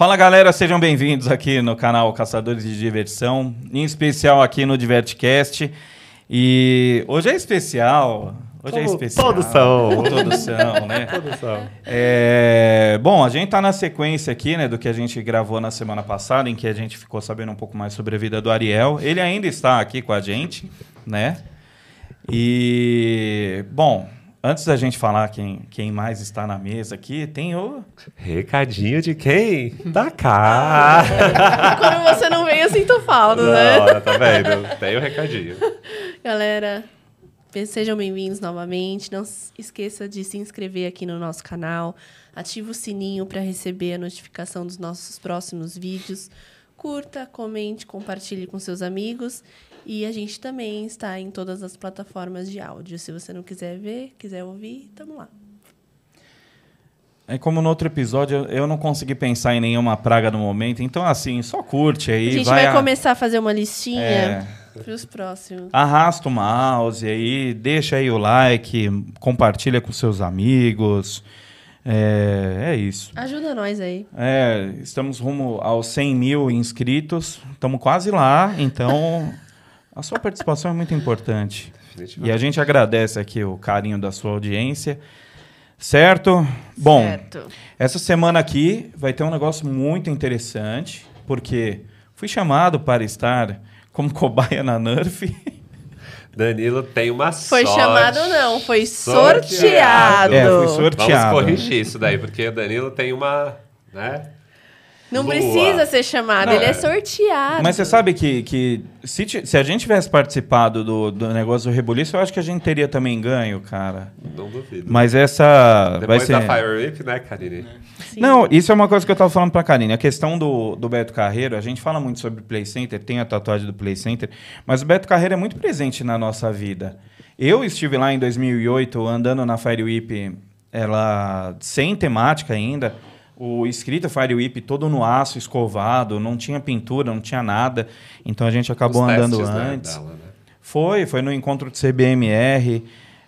Fala galera, sejam bem-vindos aqui no canal Caçadores de Diversão, em especial aqui no Divertcast. E hoje é especial. Hoje é Como especial. todos são. Todos são, né? Produção. É, bom, a gente tá na sequência aqui, né, do que a gente gravou na semana passada, em que a gente ficou sabendo um pouco mais sobre a vida do Ariel. Ele ainda está aqui com a gente, né? E, bom, antes da gente falar quem, quem mais está na mesa aqui, tem o... Recadinho de quem? Da cá. Quando você não vem, eu sinto falta, né? Não, tá vendo? Tem o recadinho. Galera, sejam bem-vindos novamente. Não esqueça de se inscrever aqui no nosso canal. Ative o sininho para receber a notificação dos nossos próximos vídeos. Curta, comente, compartilhe com seus amigos. E a gente também está em todas as plataformas de áudio. Se você não quiser ver, quiser ouvir, tamo lá. É como no outro episódio, eu- eu não consegui pensar em nenhuma praga no momento, então assim, só curte aí. a gente vai vai, a- começar a fazer uma listinha É. para os próximos. Arrasta o mouse aí, deixa aí o like, compartilha com seus amigos. É, é isso. Ajuda nós aí. É, estamos rumo aos 100 mil inscritos, estamos quase lá, então a sua participação é muito importante. E a gente agradece aqui o carinho da sua audiência. Certo? Bom, Certo. essa semana aqui vai ter um negócio muito interessante, porque fui chamado para estar como cobaia na Nerf. Danilo tem uma Foi sorte. chamado, não, foi Sorteado. sorteado. É, foi sorteado. Vamos corrigir isso daí, porque o Danilo tem uma. Né? Não Lua. precisa ser chamado, Não, ele é. é sorteado. Mas você sabe que, que se, ti- se a gente tivesse participado do, do negócio do rebuliço, eu acho que a gente teria também ganho, cara. Não duvido. Mas essa vai Depois ser... da Fire Whip, né, Karine? Sim. Não, isso é uma coisa que eu tava falando pra Karine. A questão do, do Beto Carreiro, a gente fala muito sobre Play Center, tem a tatuagem do Play Center, mas o Beto Carreiro é muito presente na nossa vida. Eu estive lá em 2008 andando na Fire Whip, ela sem temática ainda, o escrito Fire Whip todo no aço, escovado, não tinha pintura, não tinha nada. Então a gente acabou Os andando testes, né, antes. dela, né? Foi, foi no encontro do CBMR.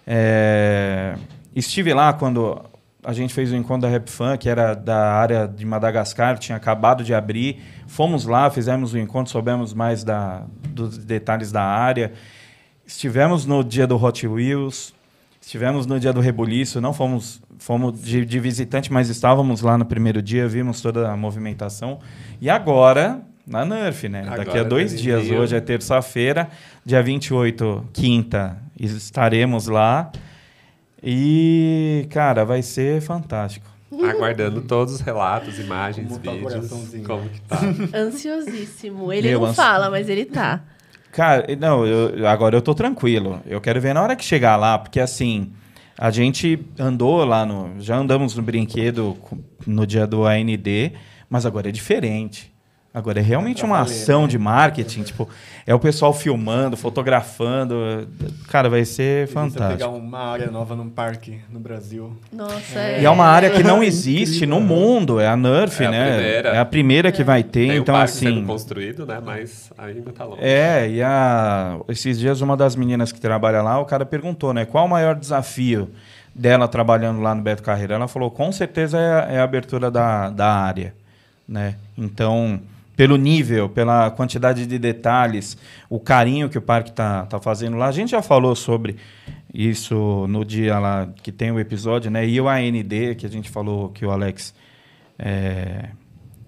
É, estive lá quando a gente fez o encontro da Rap Fan, que era da área de Madagascar, tinha acabado de abrir. Fomos lá, fizemos o encontro, soubemos mais da, dos detalhes da área. Estivemos no dia do Hot Wheels, estivemos no dia do Rebuliço, não fomos, fomos de, de visitante, mas estávamos lá no primeiro dia, vimos toda a movimentação. E agora, na Nerf, né? Daqui a Agora, dois dias, hoje é terça-feira, dia 28, quinta, estaremos lá. E, cara, vai ser fantástico. Aguardando todos os relatos, imagens, Como tá o vídeos. coraçãozinho? Como que tá? Ansiosíssimo. Ele Meu, não ansi- fala, mas ele tá. Cara, não, eu- agora eu tô tranquilo. Eu quero ver na hora que chegar lá, porque assim, a gente andou lá no. Já andamos no brinquedo no dia do AND, mas agora é diferente. Agora é realmente uma valer, ação né? de marketing, tipo, é o pessoal filmando, fotografando. Cara, vai ser Você fantástico. pegar uma área nova num parque no Brasil. Nossa, E é uma área que não existe no mundo, é a Nerf, É a né? primeira. É a primeira que vai ter, Tem então um parque assim. sendo construído, né? Mas ainda tá longe. É, e a, esses dias uma das meninas que trabalha lá, o cara perguntou, né? Qual o maior desafio dela trabalhando lá no Beto Carreiro? Ela falou, com certeza é a, é a abertura da, da área, né? Então, pelo nível, pela quantidade de detalhes, o carinho que o parque está tá fazendo lá, a gente já falou sobre isso no dia lá que tem o episódio, né? E o AND, que a gente falou que o Alex é,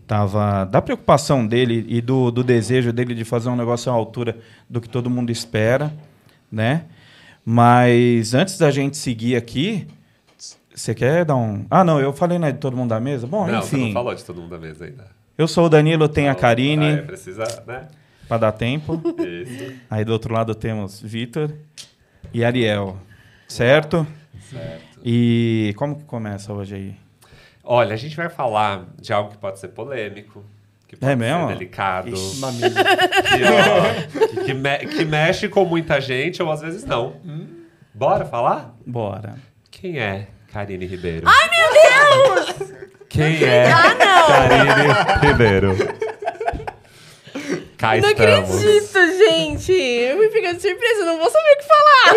tava da preocupação dele e do, do desejo dele de fazer um negócio à altura do que todo mundo espera, né? Mas antes da gente seguir aqui, você quer dar um? Ah, não, eu falei né, de todo mundo da mesa. Bom, não, você não enfim. falou de todo mundo da mesa ainda. Eu sou o Danilo, tem a Ah, é, Karine precisa, né? para dar tempo. Isso. Aí do outro lado temos Vitor e Ariel, certo? Certo. E como que começa hoje aí? Olha, a gente vai falar de algo que pode ser polêmico, que pode É mesmo? ser delicado, Ixi. Que, ó, que, me- que mexe com muita gente ou às vezes não. Bora falar? Bora. Quem é Karine Ribeiro? Ai, meu Deus! Quem é Ah, não! Karine Ribeiro? Cá Não estamos. acredito, gente! Eu me pegando de surpresa, eu não vou saber o que falar!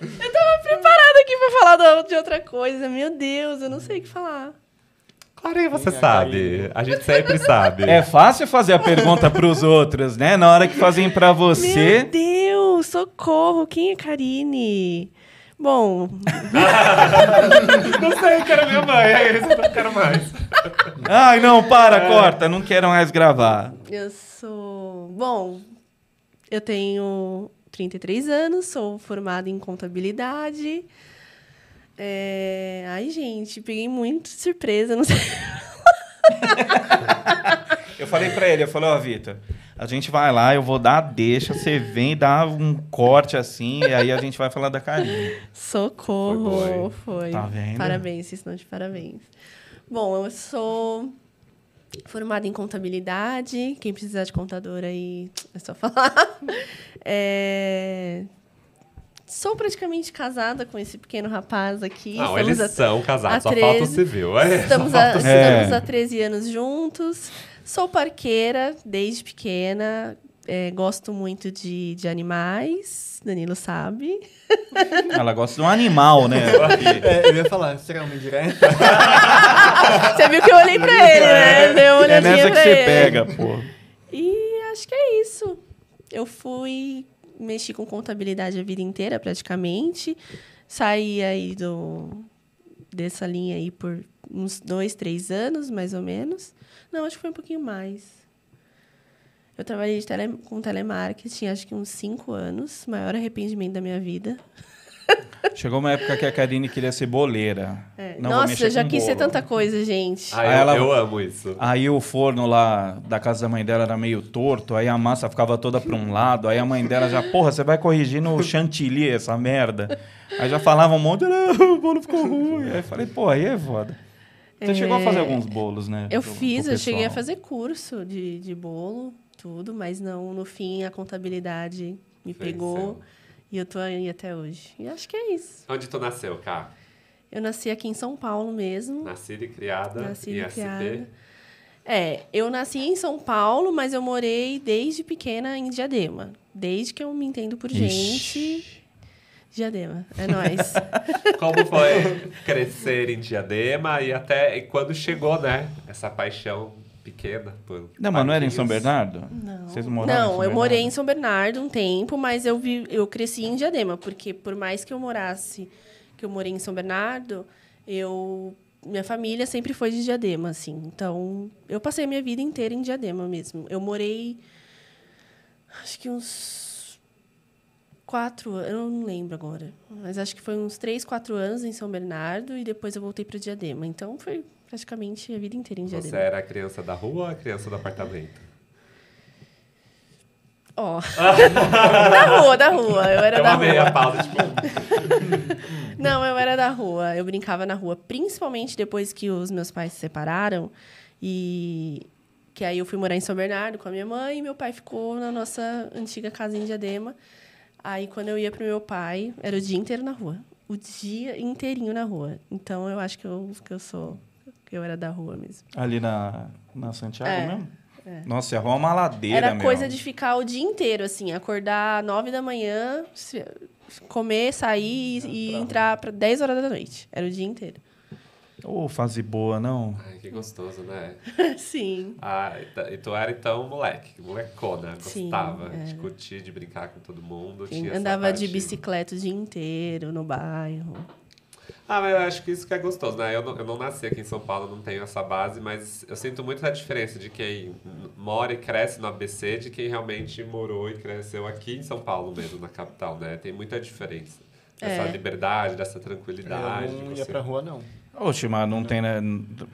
Eu tava preparada aqui pra falar do- de outra coisa. Meu Deus, eu não sei o que falar. Claro que você Minha sabe. carinha. A gente sempre sabe. É fácil fazer a pergunta pros outros, né? Na hora que fazem pra Meu você. Deus, socorro. Quem é Karine? Bom, Não sei, eu quero minha mãe. É isso, eu não quero mais. Ai, não, para, corta. Não quero mais gravar. eu sou. Bom, eu tenho 33 anos, sou formada em contabilidade. É... Ai, gente, peguei muito de surpresa, não sei. Eu falei pra ele, eu falei, ó, Vitor, a gente vai lá, eu vou dar a deixa, você vem dar um corte assim, e aí a gente vai falar da carinha. Socorro, Foi foi. Tá vendo? Parabéns, vocês estão de parabéns. Bom, eu sou formada em contabilidade. Quem precisar de contador aí, é só falar. É, Sou praticamente casada com esse pequeno rapaz aqui. Não, Estamos eles a- são casados, há só falta o 13. civil. É, Estamos, a, É. estamos há 13 anos juntos. Sou parqueira desde pequena. É, gosto muito de, de animais. Danilo sabe. Ela gosta de um animal, né? É, eu ia falar, será uma indireta? Você viu que eu olhei pra ele, né? Dei uma É nessa que pra você ele. pega, pô. E acho que é isso. Eu fui mexi com contabilidade a vida inteira, praticamente. Saí aí do, dessa linha aí por uns dois, três anos, mais ou menos. Não, acho que foi um pouquinho mais. Eu trabalhei de tele, com telemarketing, acho que uns cinco anos. Maior arrependimento da minha vida. Chegou uma época que a Karine queria ser boleira. Não, vou Nossa, eu já quis ser bolo. tanta coisa, gente. Ah, Aí eu, ela- eu amo isso. Aí o forno lá da casa da mãe dela era meio torto, aí a massa ficava toda pra um lado, aí a mãe dela já, porra, você vai corrigir no chantilly essa merda. Aí já falava um monte, "Não, o bolo ficou ruim. Aí eu falei, pô, aí é foda. Você chegou a fazer alguns bolos, né? Eu pro- fiz, pro eu cheguei a fazer curso de, de bolo, tudo, mas não, no fim a contabilidade me Venceu. pegou e eu tô aí até hoje. E acho que é isso. Onde tu nasceu, Cá? Eu nasci aqui em São Paulo mesmo. Nascida e criada Nascida em e criada. É, eu nasci em São Paulo, mas eu morei desde pequena em Diadema. Desde que eu me entendo por gente. Diadema, é nóis. Como foi crescer em Diadema e até e quando chegou, né? Essa paixão pequena por Não, mas não era em São. Bernardo? Não. Vocês moraram em Não, São eu morei Bernardo? em São Bernardo um tempo, mas eu, vi, eu cresci em Diadema, porque por mais que eu morasse, que eu morei em São Bernardo, eu minha família sempre foi de Diadema, assim. Então, eu passei a minha vida inteira em Diadema mesmo. Eu morei acho que uns quatro, anos, eu não lembro agora, mas acho que foi uns três, quatro anos em São Bernardo e depois eu voltei para Diadema. Então, foi praticamente a vida inteira em Você Diadema. era a criança da rua ou a criança do apartamento? Ó. da rua, da rua. Eu era Eu da amei rua. a pausa, tipo... Não, eu era da rua. Eu brincava na rua, principalmente depois que os meus pais se separaram. E que aí eu fui morar em São Bernardo com a minha mãe e meu pai ficou na nossa antiga casa em Diadema. Aí quando eu ia pro meu pai, era o dia inteiro na rua. O dia inteirinho na rua. Então eu acho que eu, que eu sou. que eu era da rua mesmo. Ali na, na Santiago É, mesmo? Nossa, a rua é uma ladeira, Era coisa de ficar o dia inteiro, assim, acordar nove da manhã, comer, sair e entrar para 10 horas da noite. Era o dia inteiro. Ô, fase boa, não? Ai, que gostoso, né? Sim. Ah, e tu- e tu era então moleque, molecona, Sim, gostava é. de curtir, de brincar com todo mundo. Sim, tinha Andava de bicicleta o dia inteiro no bairro. Ah, mas eu acho que isso que é gostoso, né? Eu não, eu não nasci aqui em São Paulo, não tenho essa base, mas eu sinto muito a diferença de quem mora e cresce no ABC de quem realmente morou e cresceu aqui em São Paulo mesmo, na capital, né? Tem muita diferença. Dessa É. liberdade, dessa tranquilidade. Eu não de ia você- pra rua, não. Oxe, mas não tem, né?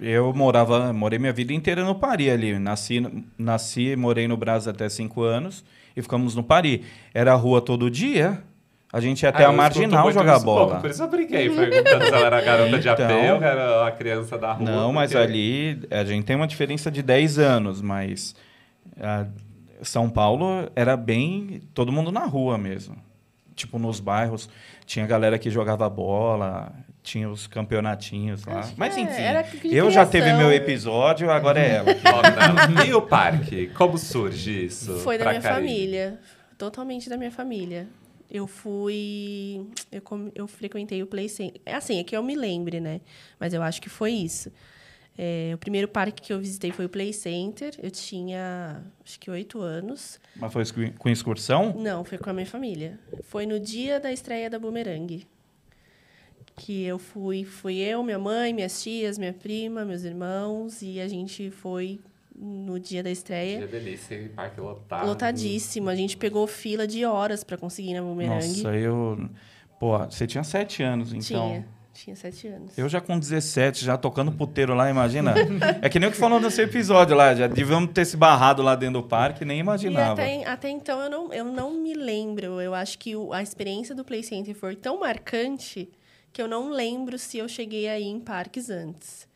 Eu morava, morei minha vida inteira no Pari ali. Nasci, nasci, morei no Brasil até cinco anos e ficamos no Pari. Era rua todo dia. A gente ia até Ah, a marginal jogar pouco, bola. Por isso eu brinquei, perguntando se ela era garota de Então- ou era a criança da rua. Não, mas porque- ali a gente tem uma diferença de 10 anos, mas ah, São Paulo era bem todo mundo na rua mesmo. Tipo, nos bairros, tinha galera que jogava bola, tinha os campeonatinhos lá. Mas é, enfim, eu já teve meu episódio, agora é ela. E o parque? Como surge isso? Foi da minha Karine? família. Totalmente da minha família. eu fui. Eu, eu frequentei o Play Center. É assim, é que eu me lembre, né? Mas eu acho que foi isso. É, o primeiro parque que eu visitei foi o Play Center. Eu tinha, acho que oito anos. Mas foi com- excursão? Não, foi com a minha família. Foi no dia da estreia da Boomerang. Que eu fui, fui eu, minha mãe, minhas tias, minha prima, meus irmãos, e a gente foi no dia da estreia. Que delícia? Parque lotado. Lotadíssimo. A gente pegou fila de horas para conseguir na Boomerang. Nossa, eu. Pô, você tinha sete anos, então. Tinha. Tinha sete anos. Eu já com 17, já tocando puteiro lá, imagina. é que nem o que falou nesse episódio lá, já devíamos ter se barrado lá dentro do parque, nem E imaginava. até, até então eu não, eu não me lembro. Eu acho que o- a experiência do Play Center foi tão marcante que eu não lembro se eu cheguei aí em parques antes,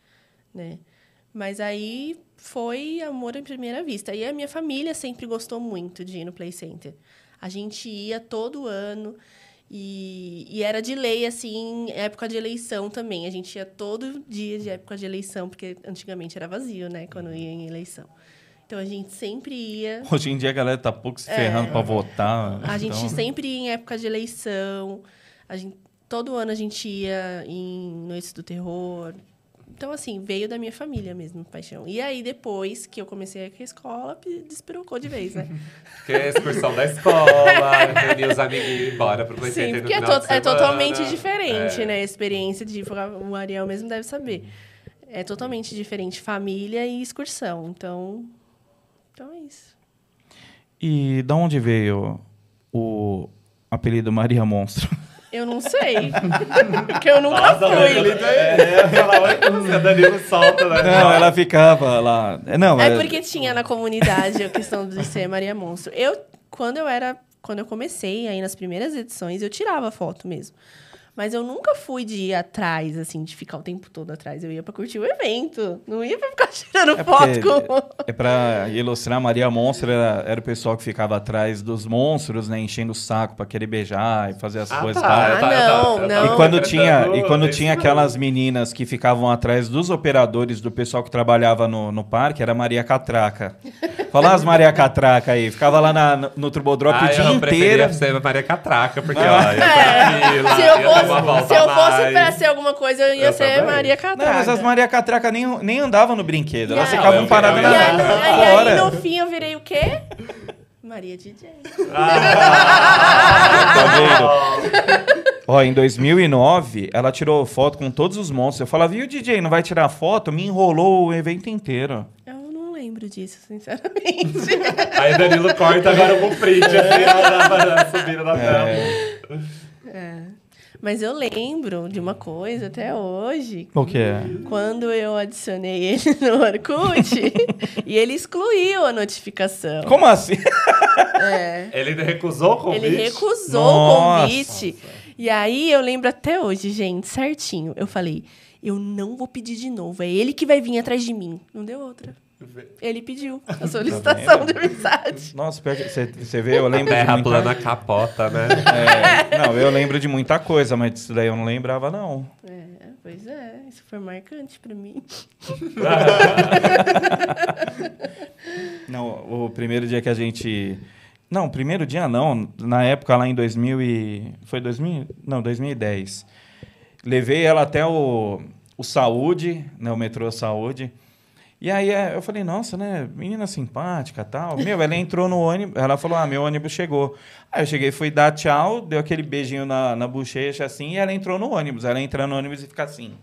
né? Mas aí foi amor à primeira vista. E a minha família sempre gostou muito de ir no Play Center. A gente ia todo ano e, e era de lei, assim, época de eleição também. A gente ia todo dia de época de eleição, porque antigamente era vazio, né? Quando ia em eleição. Então a gente sempre ia. Hoje em dia a galera tá pouco se ferrando pra votar. É. A gente então- sempre ia em época de eleição. A gente, todo ano a gente ia em Noites do Terror. Então, assim, veio da minha família mesmo, paixão. E aí, depois que eu comecei a ir com a escola, despirocou de vez, né? Que é a excursão da escola, reunir os amiguinhos e ir embora pro Play Sim, porque é, to- de é totalmente diferente, É. né? A experiência de... O Ariel mesmo deve saber. É totalmente diferente família e excursão. Então, então é isso. E da onde veio o apelido Maria Monstro? Eu não sei. porque eu nunca Nossa, mas ele fui. tá- é, falar, "Oi, música, Danilo solta, né? Não, ela ficava lá. Não, É porque tinha na comunidade a questão de ser Maria Monstro. Eu, quando eu era, quando eu comecei aí nas primeiras edições, eu tirava foto mesmo. Mas eu nunca fui de ir atrás, assim, de ficar o tempo todo atrás. Eu ia pra curtir o evento. Não ia pra ficar tirando É foto com. É pra ilustrar, Maria Monstro era, era o pessoal que ficava atrás dos monstros, né? Enchendo o saco pra querer beijar e fazer as Ah, coisas. tá. Ah, eu não, tava- eu não. E quando tinha, e quando tinha aquelas meninas que ficavam atrás dos operadores do pessoal que trabalhava no, no parque, era Maria Catraca. Fala as Maria Catraca aí. Ficava lá na- no, Trubodrop Ah, o dia eu inteiro. ser a Maria Catraca, porque Ah. ó, ia pra fila, Se eu fosse, se eu fosse pra ser alguma coisa, eu ia Eu ser também. Maria Não, Catraca. mas as Maria Catraca nem, nem andavam no brinquedo. Elas E ficavam Eu- paradas eu- E na eu- no- e aí, no fim, eu virei o quê? Maria DJ. Tá vendo? Ó, em 2009, ela tirou foto com todos os monstros. Eu falava, viu, DJ, não vai tirar foto? Me enrolou o evento inteiro. Eu não lembro disso, sinceramente. Aí Danilo corta agora um print, assim, na- subindo na tela. É. Mas eu lembro de uma coisa até hoje, O que é? quando eu adicionei ele no Orkut e ele excluiu a notificação. Como assim? Ele recusou o convite? Ele recusou Nossa. o convite. E aí eu lembro até hoje, gente, certinho. Eu falei, eu não vou pedir de novo. É ele que vai vir atrás de mim. Não deu outra. Ele pediu a solicitação de amizade. Nossa, pior que você, você vê, eu lembro de Terra muita... plana capota, né? É, não, eu lembro de muita coisa, mas isso daí eu não lembrava, não. É, pois é, isso foi marcante pra mim. Não, o primeiro dia que a gente... Não, primeiro dia não. Na época lá em 2000 e... Foi 2000? Não, 2010. Levei ela até o, o Saúde, né, o metrô Saúde. E aí é, eu falei, nossa, né, menina simpática tal. Meu, ela entrou no ônibus, ela falou, ah, meu ônibus chegou. Aí eu cheguei, fui dar tchau, deu aquele beijinho na, na bochecha assim, e ela entrou no ônibus. Ela entra no ônibus e fica assim.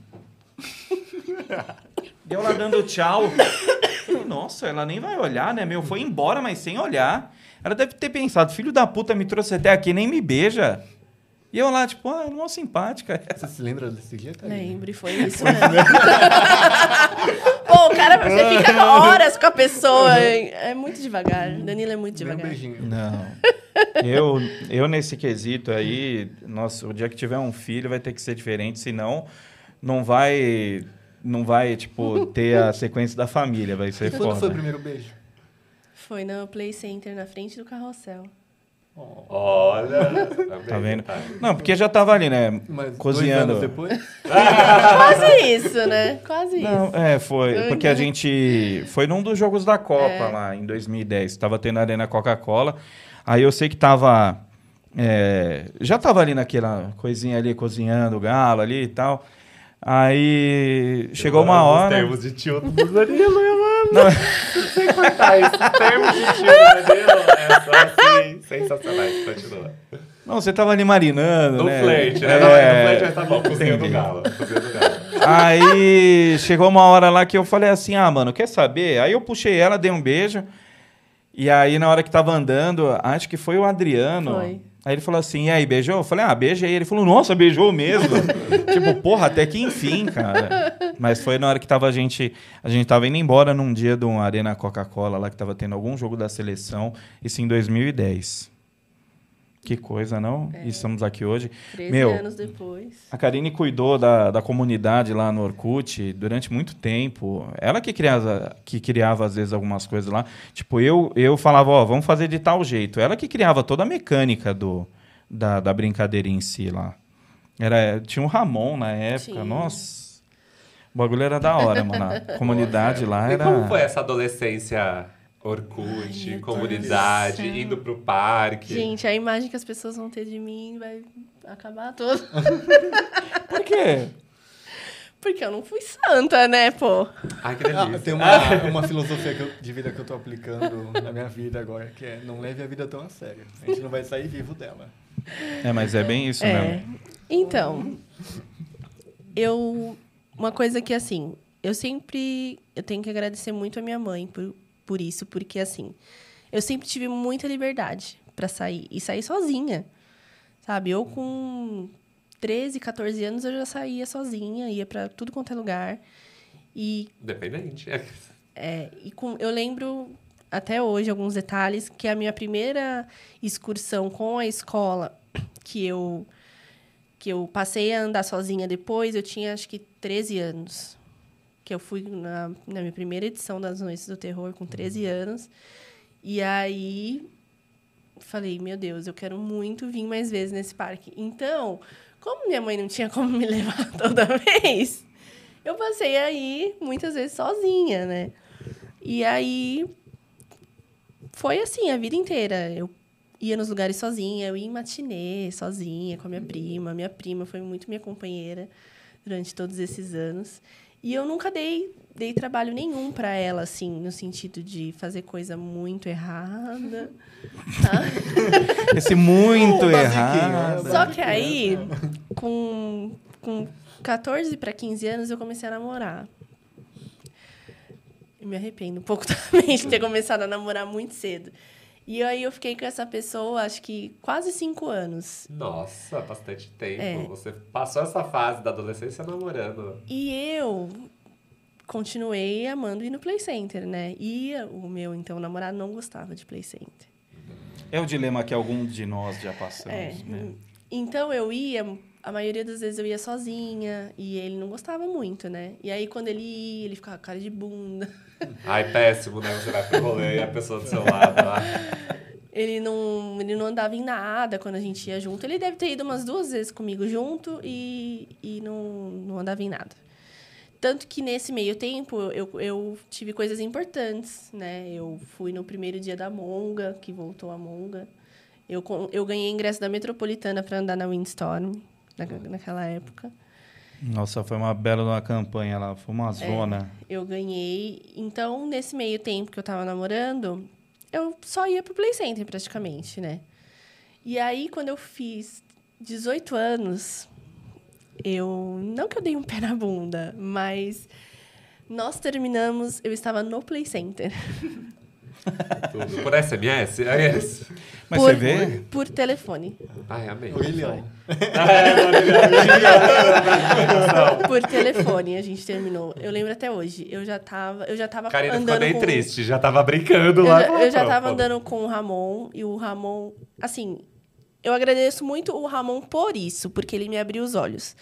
Deu lá dando tchau. Falei, nossa, ela nem vai olhar, né, meu? Foi embora, mas sem olhar. Ela deve ter pensado, filho da puta, me trouxe até aqui, nem me beija. E eu lá, tipo, ah, não simpática. Você se lembra desse dia, cara? Lembro, e foi isso mesmo. Pô, o cara, você fica horas com a pessoa. É muito devagar. Danilo é muito Dei um devagar. beijinho. Não. Eu, eu, nesse quesito aí, nossa, o dia que tiver um filho vai ter que ser diferente, senão não vai, não vai, tipo, ter a sequência da família, vai ser E quando foi o primeiro beijo? Foi no Play Center, na frente do carrossel. Olha. Tá vendo? Não, porque já tava ali, né, Mas cozinhando. dois anos depois? Quase isso, né? Quase Não, isso. é, foi. Porque a gente. Foi num dos jogos da Copa É. lá, em 2010. Tava tendo a Arena Coca-Cola. Aí eu sei que tava é, já tava ali naquela coisinha ali, cozinhando o galo ali e tal. Aí chegou uma Os hora. termos de tio do Danilo, eu amo. Sem cortar isso. Os termos de tio do Danilo é só assim, sensacionais. Continua. Não, você tava ali marinando, No né? flerte, né? É, Não, é no flerte, mas tá bom. Cozinha do entendi. galo. Cozinha do galo. Aí chegou uma hora lá que eu falei assim: ah, mano, quer saber? Aí eu puxei ela, dei um beijo. E aí, na hora que tava andando, acho que foi o Adriano. Foi. Aí ele falou assim: e aí, beijou? Eu falei: ah, beijei. Ele falou: nossa, beijou mesmo. tipo, porra, até que enfim, cara. Mas foi na hora que tava a gente. A gente tava indo embora num dia de um Arena Coca-Cola lá que tava tendo algum jogo da seleção. Isso em 2010. Que coisa, não? E estamos aqui hoje. 13 Meu, anos depois. a Karine cuidou da, da comunidade lá no Orkut durante muito tempo. Ela que criava, que criava, às vezes, algumas coisas lá. Tipo, eu, eu falava, ó, vamos fazer de tal jeito. Ela que criava toda a mecânica do, da, da brincadeira em si lá. Era, tinha um Ramon na época, Tinha. nossa. O bagulho era da hora, mano. A comunidade lá E era... como foi essa adolescência Orkut, Ai, comunidade, Deus indo pro parque? Gente, a imagem que as pessoas vão ter de mim vai acabar toda. Por quê? Porque eu não fui santa, né, pô? Ai, que delícia. Ah, tem uma, uma filosofia que eu- de vida que eu tô aplicando na minha vida agora, que é não leve a vida tão a sério. A gente não vai sair vivo dela. É, mas é bem isso É. mesmo. Então, eu. Uma coisa que, assim, eu sempre. Eu tenho que agradecer muito a minha mãe por, por isso, porque, assim, eu sempre tive muita liberdade para sair e sair sozinha. Sabe? Eu com 13, 14 anos eu já saía sozinha, ia para tudo quanto é lugar. E Independente. é, e com, eu lembro até hoje alguns detalhes que a minha primeira excursão com a escola que eu que eu passei a andar sozinha depois, eu tinha acho que 13 anos. Que eu fui na, na minha primeira edição das Noites do Terror com 13 anos. E aí falei, meu Deus, eu quero muito vir mais vezes nesse parque. Então, como minha mãe não tinha como me levar toda vez, eu passei aí muitas vezes sozinha, né? E aí foi assim a vida inteira. Eu ia nos lugares sozinha, eu ia em matinê sozinha com a minha prima. Minha prima foi muito minha companheira durante todos esses anos. E eu nunca dei, dei trabalho nenhum para ela, assim, no sentido de fazer coisa muito errada. tá? Esse muito errado. Só que aí, com, com 14 para 15 anos, eu comecei a namorar. Eu me arrependo um pouco também de ter começado a namorar muito cedo. E aí eu fiquei com essa pessoa, acho que quase cinco anos. Nossa, bastante tempo. É. Você passou essa fase da adolescência namorando. E eu continuei amando ir no Play Center, né? E o meu, então, namorado não gostava de Play Center. É o dilema que algum de nós já passamos, É. né? Então eu ia, a maioria das vezes eu ia sozinha e ele não gostava muito, né? E aí quando ele ia, ele ficava com cara de bunda. Ai, péssimo, né? Você vai pro rolê e a pessoa do seu lado lá. Ele não, ele não andava em nada quando a gente ia junto. Ele deve ter ido umas duas vezes comigo junto e, e não, não andava em nada. Tanto que nesse meio tempo eu, eu tive coisas importantes, né? Eu fui no primeiro dia da Monga, que voltou a Monga. Eu, eu ganhei ingresso da Metropolitana para andar na Windstorm na, naquela época. Nossa, foi uma bela uma campanha lá, foi É. uma zona. Eu ganhei. Então, nesse meio tempo que eu tava namorando, eu só ia pro Play Center praticamente, né? E aí, quando eu fiz 18 anos, eu. Não que eu dei um pé na bunda, mas nós terminamos. Eu estava no Play Center. Por SMS? É isso. Mas por, você vê? Por telefone. Ai, amei. Orelhão. Por telefone a gente terminou. Eu lembro até hoje. Eu já tava. Eu já tava Karina ficou andando nem com... triste, já tava brincando Eu lá. já, eu já tava andando com o Ramon e o Ramon, assim, eu agradeço muito o Ramon por isso, porque ele me abriu os olhos.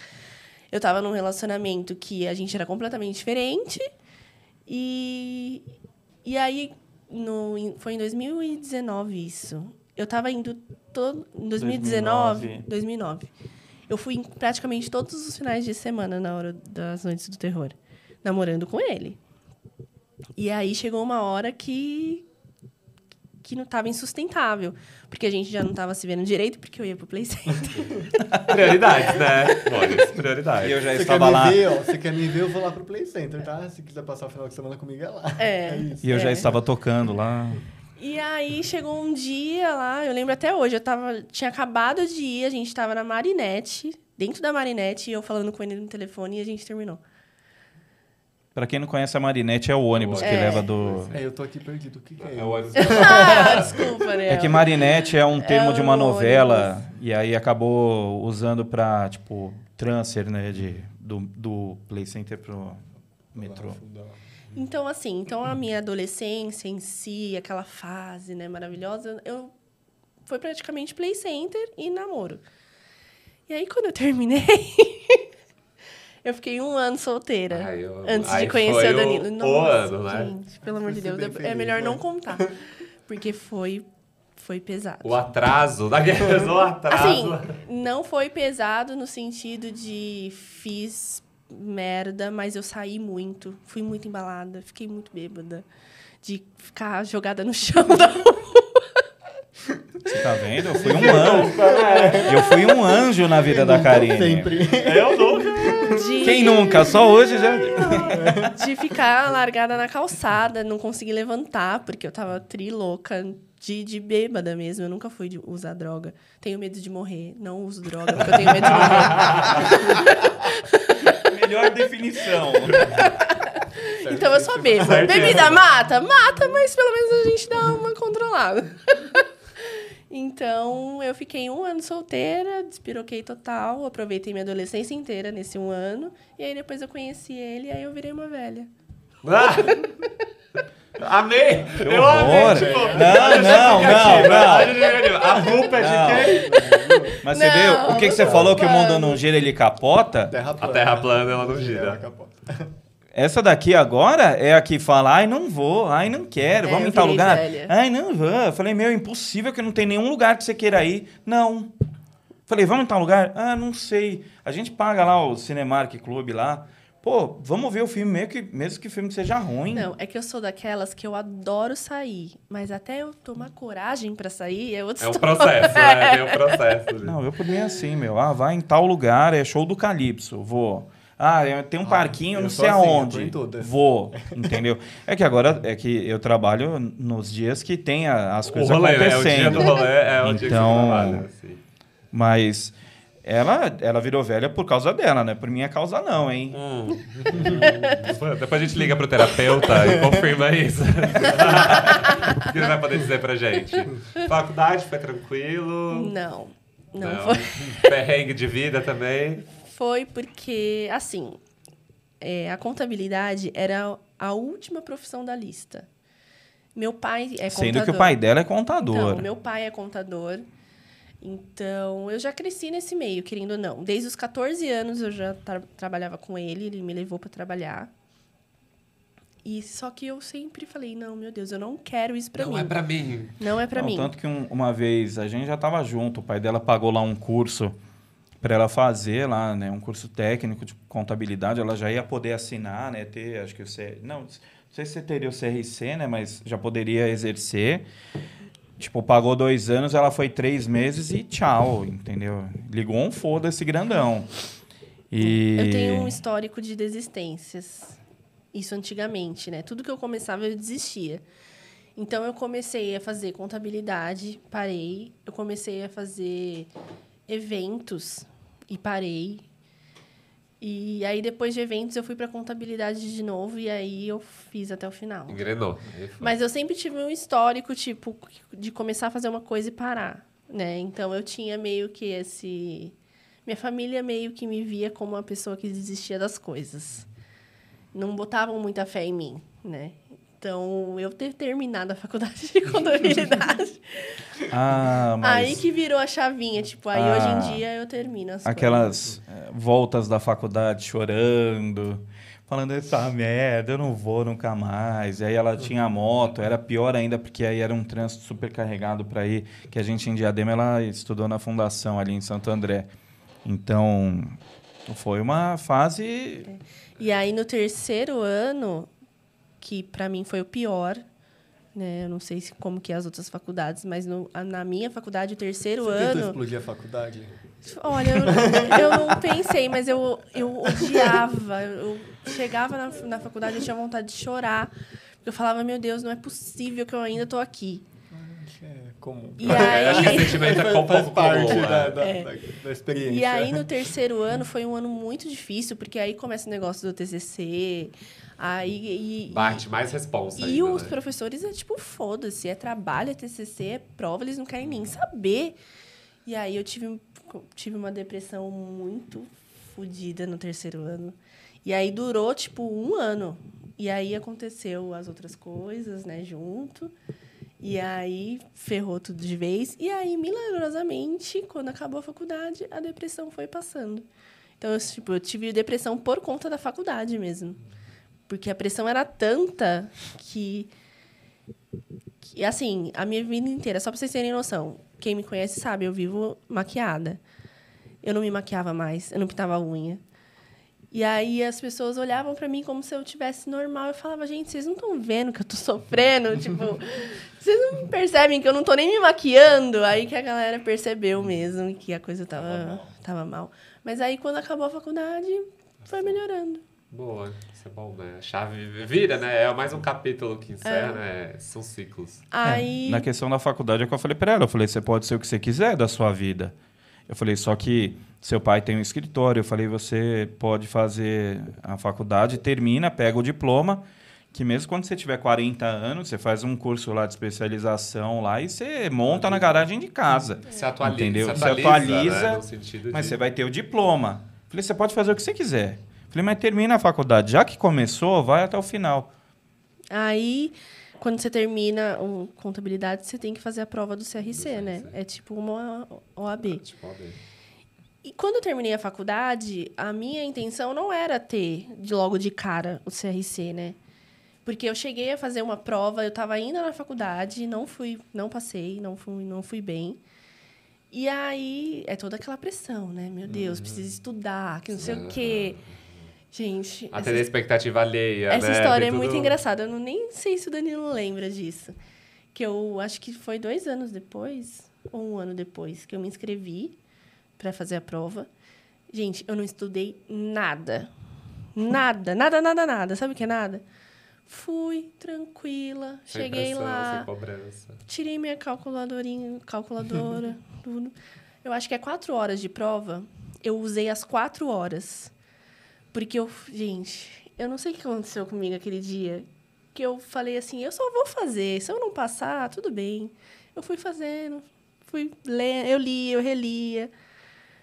Eu tava num relacionamento que a gente era completamente diferente e e aí no, em- foi em 2019 isso. Eu tava indo todo em 2019, 2009. 2009. Eu fui em praticamente todos os finais de semana na hora das noites do terror, namorando com ele. E aí chegou uma hora que que não estava insustentável. Porque a gente já não estava se vendo direito, porque eu ia pro Play Center. Prioridades, né? Boris, prioridades. E eu já Você quer estava me lá. ver, ó? Você quer me ver, eu vou lá pro Play Center, tá? Se quiser passar o final de semana comigo, é lá. É. isso. E eu já É. estava tocando lá. E aí chegou um dia lá, eu lembro até hoje, eu tava, tinha acabado de ir, a gente tava na Marinette, dentro da Marinette, e eu falando com ele no telefone e a gente terminou. Pra quem não conhece, a Marinette é o ônibus que É. leva do. É, eu tô aqui perdido. O que, que é? É o ônibus. ah, desculpa, né? É que Marinette é um termo de uma um novela e aí acabou usando pra, tipo, transfer, né, de, do, do Play Center pro metrô. Então, assim, então a minha adolescência em si, aquela fase, né, maravilhosa, eu foi praticamente play center e namoro. E aí, quando eu terminei, eu fiquei um ano solteira. Ai, eu- antes aí de conhecer o Danilo. o Nossa, ano, né? Gente, pelo amor de Deus, bem é feliz, melhor não né? contar. Porque foi, foi pesado. O atraso da guerra, o atraso. Assim, não foi pesado no sentido de fiz merda, mas eu saí muito, fui muito embalada, fiquei muito bêbada. De ficar jogada no chão da rua. Você tá vendo? Eu fui um anjo. Eu fui um anjo na vida da Karine. Sempre. Eu nunca. De, Quem nunca? Só hoje já. de ficar largada na calçada, não conseguir levantar, porque eu tava trilouca. De, de bêbada mesmo, eu nunca fui de usar droga. Tenho medo de morrer, não uso droga, porque eu tenho medo de morrer. Melhor definição. Então eu sou bêbada. Bebida mata? Mata, mas pelo menos a gente dá uma controlada. Então eu fiquei um ano solteira, despiroquei total, aproveitei minha adolescência inteira nesse um ano. E aí depois eu conheci ele e aí eu virei uma velha. Ah! Amei! Que eu horror. amei, tipo, Não, não, não, não. A. A culpa é de quem? Mas você Não, viu? O que, que você falou? Que o mundo não gira, ele capota? Terra A plana. terra plana, ela não Ela gira. capota. Essa daqui agora é a que fala, ai, não vou, ai, não quero, É, vamos em tal lugar? velha. Ai, não vou. Eu falei, meu, impossível que não tem nenhum lugar que você queira ir. Não. Falei, vamos em tal lugar? Ah, não sei. A gente paga lá o Cinemark Club lá. Pô, vamos ver o filme, mesmo que, mesmo que o filme seja ruim. Não, é que eu sou daquelas que eu adoro sair, mas até eu tomar coragem pra sair é outra É um história. processo, né? Tem um processo. Não, eu por mim é assim, meu. Ah, vai em tal lugar, é show do Calypso, vou. Ah, é- tem um parquinho, eu não sei assim, aonde. todas. Vou, entendeu? É que agora é que eu trabalho nos dias que tem a- as O coisas rolê, né? O dia acontecendo. do rolê é o dia que você Então- trabalha, assim. Mas ela, ela virou velha por causa dela, né? Por minha causa não, hein? Hum. Depois a gente liga pro terapeuta e confirma isso. o que ele vai poder dizer pra gente? Faculdade foi tranquilo? Não, não, foi. Perrengue de vida também? Foi porque, assim, é, a contabilidade era a última profissão da lista. Meu pai é Sendo que o contador. pai dela é contador. Então, meu pai é contador. Então, eu já cresci nesse meio, querendo ou não. Desde os 14 anos eu já tra- trabalhava com ele, ele me levou para trabalhar. E só que eu sempre falei, não, meu Deus, eu não quero isso para Não mim. é pra mim. Não é para Não, mim. Tanto que um- uma vez a gente já estava junto, o pai dela pagou lá um curso para ela fazer lá, né, um curso técnico de contabilidade, ela já ia poder assinar, né, ter, acho que o C, não, não sei se você teria o CRC, né, mas já poderia exercer. Tipo, pagou dois anos, ela foi três meses e tchau, entendeu? Ligou um foda-se grandão. E Eu tenho um histórico de desistências. Isso antigamente, né? Tudo que eu começava, eu desistia. Então, eu comecei a fazer contabilidade, parei. Eu comecei a fazer eventos e parei. E aí, depois de eventos, eu fui para contabilidade de novo e aí eu fiz até o final. Engrenou. Mas eu sempre tive um histórico, tipo, de começar a fazer uma coisa e parar, né? Então eu tinha meio que esse. Minha família meio que me via como uma pessoa que desistia das coisas. Não botavam muita fé em mim, né? Então, eu ter terminado a faculdade de contabilidade. Ah, mas Aí que virou a chavinha. Tipo, aí Ah, hoje em dia eu termino as coisas. aquelas eh, voltas da faculdade chorando, falando essa merda, eu não vou nunca mais. E aí ela tinha moto, era pior ainda porque aí era um trânsito super carregado para ir, que a gente em Diadema ela estudou na fundação ali em Santo André. Então, foi uma fase E aí, no terceiro ano, que pra mim foi o pior, né? Eu não sei se, como que é as outras faculdades, mas no, a- na minha faculdade, o terceiro Você tentou ano... explodir a faculdade? Olha, eu, eu não pensei, mas eu, eu odiava. Eu chegava na, na faculdade, eu tinha vontade de chorar. Porque eu falava, meu Deus, não é possível que eu ainda tô aqui. É comum. E Acho que aí... esse sentimento é um pouco parte comum, da, é. da, É. da, da experiência. E aí, no terceiro ano, foi um ano muito difícil, porque aí começa o negócio do TCC, aí... E, Bate mais responsa E ainda, os né? professores é tipo, foda-se, é trabalho, é TCC, é prova, eles não querem nem saber. E aí eu tive, tive uma depressão muito fodida no terceiro ano. E aí durou, tipo, um ano. E aí aconteceu as outras coisas, né, junto. E aí ferrou tudo de vez. E aí, milagrosamente, quando acabou a faculdade, a depressão foi passando. Então, eu, tipo, eu tive depressão por conta da faculdade mesmo. Porque a pressão era tanta que, que, assim, a minha vida inteira, só pra vocês terem noção, quem me conhece sabe, eu vivo maquiada. Eu não me maquiava mais, eu não pintava a unha. E aí as pessoas olhavam pra mim como se eu tivesse normal. Eu falava, gente, vocês não estão vendo que eu tô sofrendo? tipo, vocês não percebem que eu não tô nem me maquiando? Aí que a galera percebeu mesmo que a coisa tava, tava mal. Mas aí quando acabou a faculdade, foi melhorando. Boa, isso é bom, né? A chave vira, né? É mais um capítulo que encerra, né? São ciclos. Aí. É, Na questão da faculdade, é o que eu falei pra ela. Eu falei, você pode ser o que você quiser da sua vida. Eu falei, só que seu pai tem um escritório. Eu falei, você pode fazer a faculdade, termina, pega o diploma, que mesmo quando você tiver 40 anos, você faz um curso lá de especialização lá e você monta na garagem de casa. Se atualiza, Entendeu? se Se atualiza, atualiza, né? No sentido Mas de... você vai ter o diploma. Falei, você pode fazer o que você quiser. Falei, mas termina a faculdade. Já que começou, vai até o final. Aí, quando você termina o contabilidade, você tem que fazer a prova do CRC, né? É tipo uma OAB. Tipo, ó, bem. E quando eu terminei a faculdade, a minha intenção não era ter de logo de cara o CRC, né? Porque eu cheguei a fazer uma prova, eu estava ainda na faculdade, não fui, não passei, não fui, não fui bem. E aí é toda aquela pressão, né? Meu Deus, preciso estudar, que não sei o quê. Gente, Até essa a expectativa alheia, essa né? história Tem é muito engraçada. Eu não, nem sei se o Danilo lembra disso. Que eu acho que foi dois anos depois, ou um ano depois, que eu me inscrevi para fazer a prova. Gente, eu não estudei nada. Nada, nada, nada, nada. Sabe o que é nada? Fui tranquila, Sem cheguei pressão, lá, tirei minha calculadorinha, calculadora, tudo. Eu acho que é quatro horas de prova. Eu usei as quatro horas. Porque eu, gente, eu não sei o que aconteceu comigo aquele dia. Que eu falei assim, eu só vou fazer. Se eu não passar, tudo bem. Eu fui fazendo, fui lendo, eu lia, eu relia,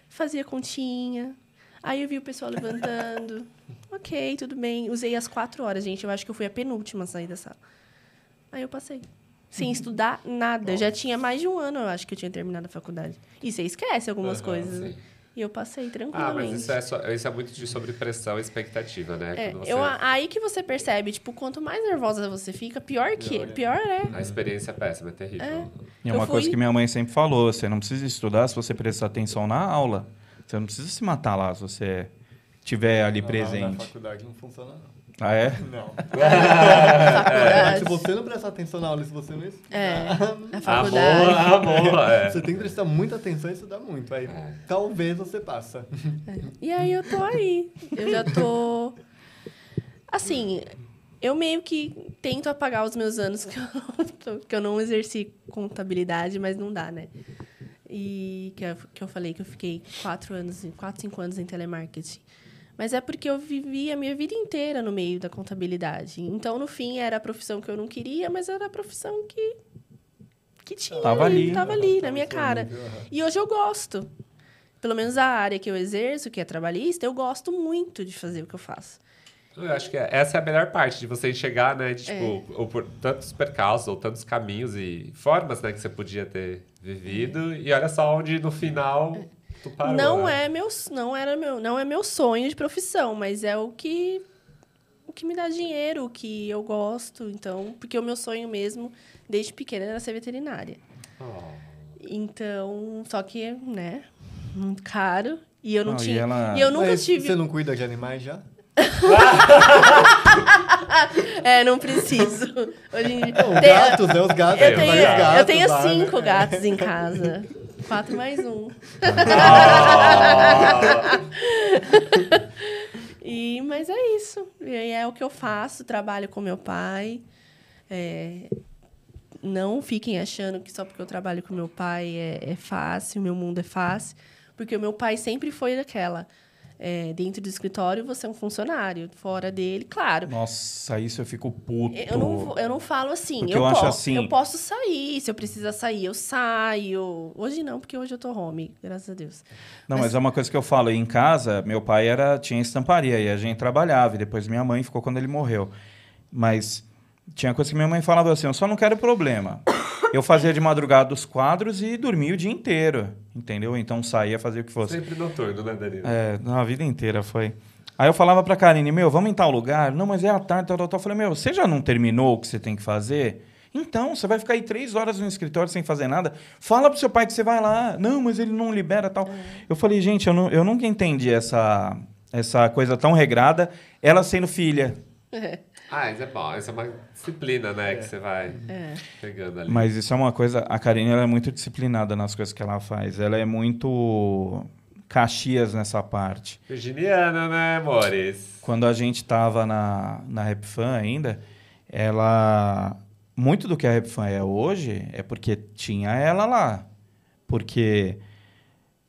fazia continha. Aí eu vi o pessoal levantando. ok, tudo bem. Usei as quatro horas, gente. Eu acho que eu fui a penúltima a sair da sala. Aí eu passei. Sem estudar nada. Eu já tinha mais de um ano, eu acho, que eu tinha terminado a faculdade. E você esquece algumas Aham, coisas. sim. E eu passei Ah, tranquilamente. mas isso é, só- isso é muito de sobre pressão e expectativa, né? É, você- eu, aí que você percebe, tipo, quanto mais nervosa você fica, pior que Pior é. pior é. A experiência é péssima, é terrível. É. E é uma fui- coisa que minha mãe sempre falou: você não precisa estudar se você prestar atenção na aula. Você não precisa se matar lá se você estiver ali Na presente. faculdade não funciona, não. Ah, é? Não. Faculdade. Se você não prestar atenção na aula, se você não estudar, É, a Amor, faculdade. amor, é. você tem que prestar muita atenção e estudar muito. Aí É. talvez você passa. E aí eu tô aí. Eu já tô. Assim, eu meio que tento apagar os meus anos que eu, não tô- que eu não exerci contabilidade, mas não dá, né? E que eu, que eu falei que eu fiquei quatro anos, quatro, cinco anos em telemarketing. Mas é porque eu vivi a minha vida inteira no meio da contabilidade. Então, no fim, era a profissão que eu não queria, mas era a profissão que, que tinha. Tava ali. Tava ali, na minha cara. E hoje eu gosto. Pelo menos a área que eu exerço, que é trabalhista, eu gosto muito de fazer o que eu faço. Eu acho que essa é a melhor parte de você enxergar, né? De, tipo, É. ou por tantos percalços, ou tantos caminhos e formas, né, que você podia ter vivido. E olha só onde no final tu parou. não né? é meu, não era meu, não é meu sonho de profissão, mas é o que o que me dá dinheiro, o que eu gosto, então, porque o meu sonho mesmo desde pequena era ser veterinária. Oh. Então, só que, né, muito caro e eu não, Não, e tinha. ela- E eu nunca Mas tive Você não cuida de animais já? é, não preciso. Hoje em dia. Gatos, né? Os gatos. eu tenho, gatos eu tenho lá, né? cinco gatos em casa. Quatro mais um. E, mas é isso. E é o que eu faço, trabalho com meu pai. É, não fiquem achando que só porque eu trabalho com meu pai é, é fácil, meu mundo é fácil. Porque o meu pai sempre foi daquela. É, dentro do escritório, você é um funcionário. Fora dele, claro. Nossa, isso eu fico puto. Eu não, eu não falo assim. Porque eu, eu acho posso, assim- eu posso sair. Se eu precisar sair, eu saio. Hoje não, porque hoje eu tô home, graças a Deus. Não, Mas- mas é uma coisa que eu falo. Em casa, meu pai era tinha estamparia e a gente trabalhava. E depois minha mãe ficou quando ele morreu. Mas tinha coisa que minha mãe falava assim: eu só não quero problema. Eu fazia de madrugada os quadros e dormia o dia inteiro, entendeu? Então saía, fazia o que fosse. Sempre noturno, né, Danilo? É, não, a vida inteira foi. Aí eu falava pra Karine, meu, vamos em tal lugar? Não, mas é à tarde, tal, tal, tal. Eu falei, meu, você já não terminou o que você tem que fazer? Então, você vai ficar aí três horas no escritório sem fazer nada? Fala pro seu pai que você vai lá. Não, mas ele não libera tal. Eu falei, gente, eu, não, eu nunca entendi essa, essa coisa tão regrada, ela sendo filha. Ah, isso é bom. Isso é uma disciplina, né? Que você vai É. pegando ali. Mas isso é uma coisa. A Karine ela é muito disciplinada nas coisas que ela faz. Ela é muito caxias nessa parte. Virginiana, né, amores? quando a gente estava na, na RapFan ainda, ela. Muito do que a RapFan é hoje é porque tinha ela lá. Porque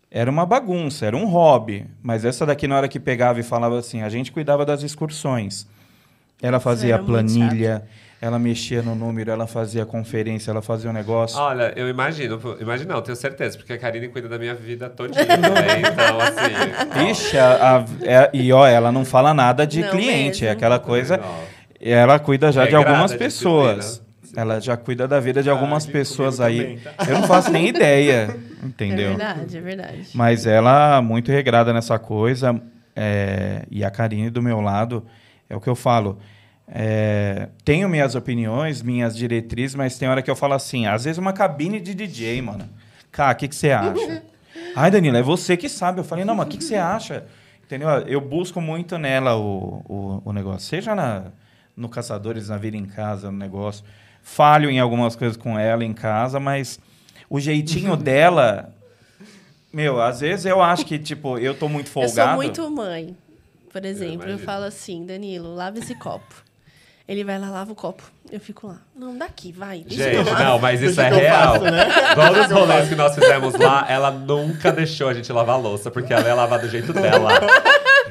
era uma bagunça, era um hobby. Mas essa daqui, na hora que pegava e falava assim, a gente cuidava das excursões. Ela fazia a planilha, ela mexia no número, ela fazia conferência, ela fazia o negócio. Olha, eu imagino, imagino não, tenho certeza, porque a Karine cuida da minha vida todinha, né? Então, assim... Ixi, a- a- é- e ó, ela não fala nada de Não cliente, é mesmo. aquela coisa. Ó, Ela cuida já de Regrada, algumas pessoas. Ela já cuida da vida de algumas de pessoas aí. também, tá? Eu não faço nem ideia, É entendeu? verdade, é verdade. Mas ela muito regrada nessa coisa. é, e a Karine do meu lado, é o que eu falo. é, tenho minhas opiniões, minhas diretrizes, mas tem hora que eu falo assim, às vezes uma cabine de DJ, mano. Cara, o que, que você acha? Ai, Danilo, é você que sabe. Eu falei, não, mas o que, que você acha? Entendeu? Eu busco muito nela o, o, o negócio. Seja na, no Caçadores, na vida em casa, no negócio. Falho em algumas coisas com ela em casa, mas o jeitinho dela... Meu, às vezes eu acho que, tipo, eu tô muito Eu folgado. sou muito mãe. Por exemplo, eu, imagino. falo assim, Danilo, lava esse copo. Ele vai lá, lava o copo. Eu fico lá. Não, daqui, vai. Eu Gente, não, mas isso Deixa é eu real. faço, né? Todos os rolês que nós fizemos lá, ela nunca deixou a gente lavar a louça, porque ela ia lavar do jeito dela.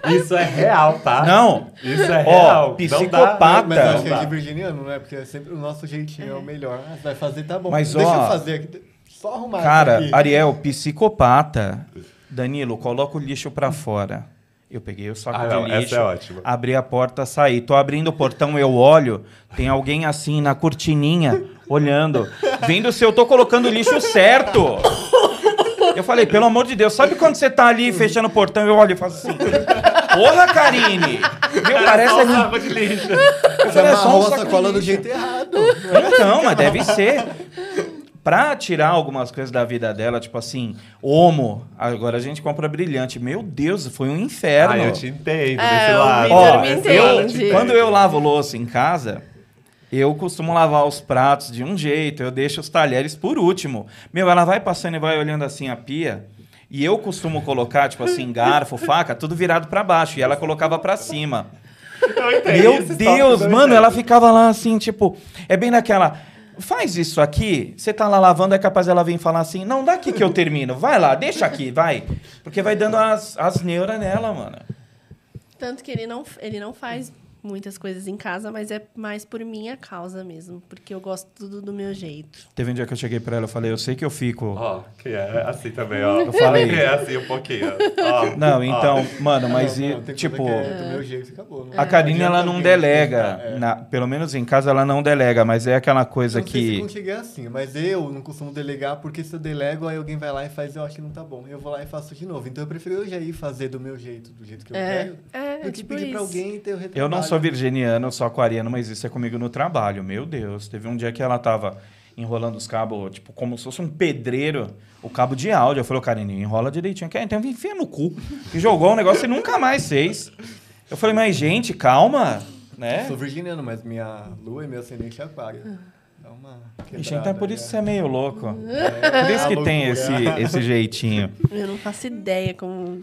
Isso é real, tá? Não, Isso é real. Não dá. psicopata. Mas eu acho que Não é de virginiano, né? Porque é sempre o nosso jeitinho é, o melhor. Ah, vai fazer, tá bom. Mas, Deixa ó, eu fazer aqui. Só arrumar Cara, aqui. Ariel, psicopata. Danilo, coloca o lixo pra fora. Eu peguei o saco Ah, não, de essa lixo, é ótima. abri a porta, saí. Tô abrindo o portão, eu olho, tem alguém assim na cortininha, olhando, vendo se eu tô colocando o lixo certo. Eu falei, pelo amor de Deus, sabe quando você tá ali fechando o portão, eu olho e faço assim, porra, Karine! Meu, parece Só um saco de lixo. Eu falei, é só um saco de sacola do lixo. jeito errado. Então, mas deve ser. Pra tirar algumas coisas da vida dela, tipo assim, homo, agora a gente compra brilhante. Meu Deus, foi um inferno. Ah, eu te entendo É, desse o lado. Ó, eu. Quando eu lavo louça em casa, eu costumo lavar os pratos de um jeito, eu deixo os talheres por último. Meu, ela vai passando e vai olhando assim a pia, e eu costumo colocar, tipo assim, garfo, faca, tudo virado pra baixo, e ela colocava pra cima. Meu Deus, mano, ela ficava lá assim, tipo, é bem naquela. Faz isso aqui, você tá lá lavando, é capaz ela vir falar assim, não, dá aqui que eu termino, vai lá, deixa aqui, vai. Porque vai dando as, as neuras nela, mano. Tanto que ele não, ele não faz muitas coisas em casa, mas é mais por minha causa mesmo. Porque eu gosto tudo do meu jeito. Teve um dia que eu cheguei pra ela, eu falei, eu sei que eu fico. Ó, que é assim também, ó. Eu falei. É assim um pouquinho. Ó, Não, então, mano, mas Não, e, não, tem tipo, que é do meu jeito e acabou. né? a Karine ela não delega, tentar, é. na- pelo menos em casa ela não delega, mas é aquela coisa Não sei se que contigo é assim, mas eu não costumo delegar porque se eu delego, aí alguém vai lá e faz e eu acho que não tá bom. Eu vou lá e faço de novo. Então eu prefiro eu já ir fazer do meu jeito, do jeito que eu É, quero, é, do que tipo pedir pra isso. alguém ter o retrabalho. Eu não sou virginiano, eu sou aquariano, mas isso é comigo no trabalho. Meu Deus, teve um dia que ela tava enrolando os cabos, tipo, como se fosse um pedreiro, o cabo de áudio. Eu falei, Karine, enrola direitinho. Quer? Então enfia no cu. E jogou um negócio e nunca mais fez. Eu falei, mas gente, calma. Né? Eu sou virginiano, mas minha lua e meu ascendente é aquário. Dá uma Ixi, então é por isso que você é né? meio louco. É, Por isso que tem esse, esse jeitinho. Eu não faço ideia como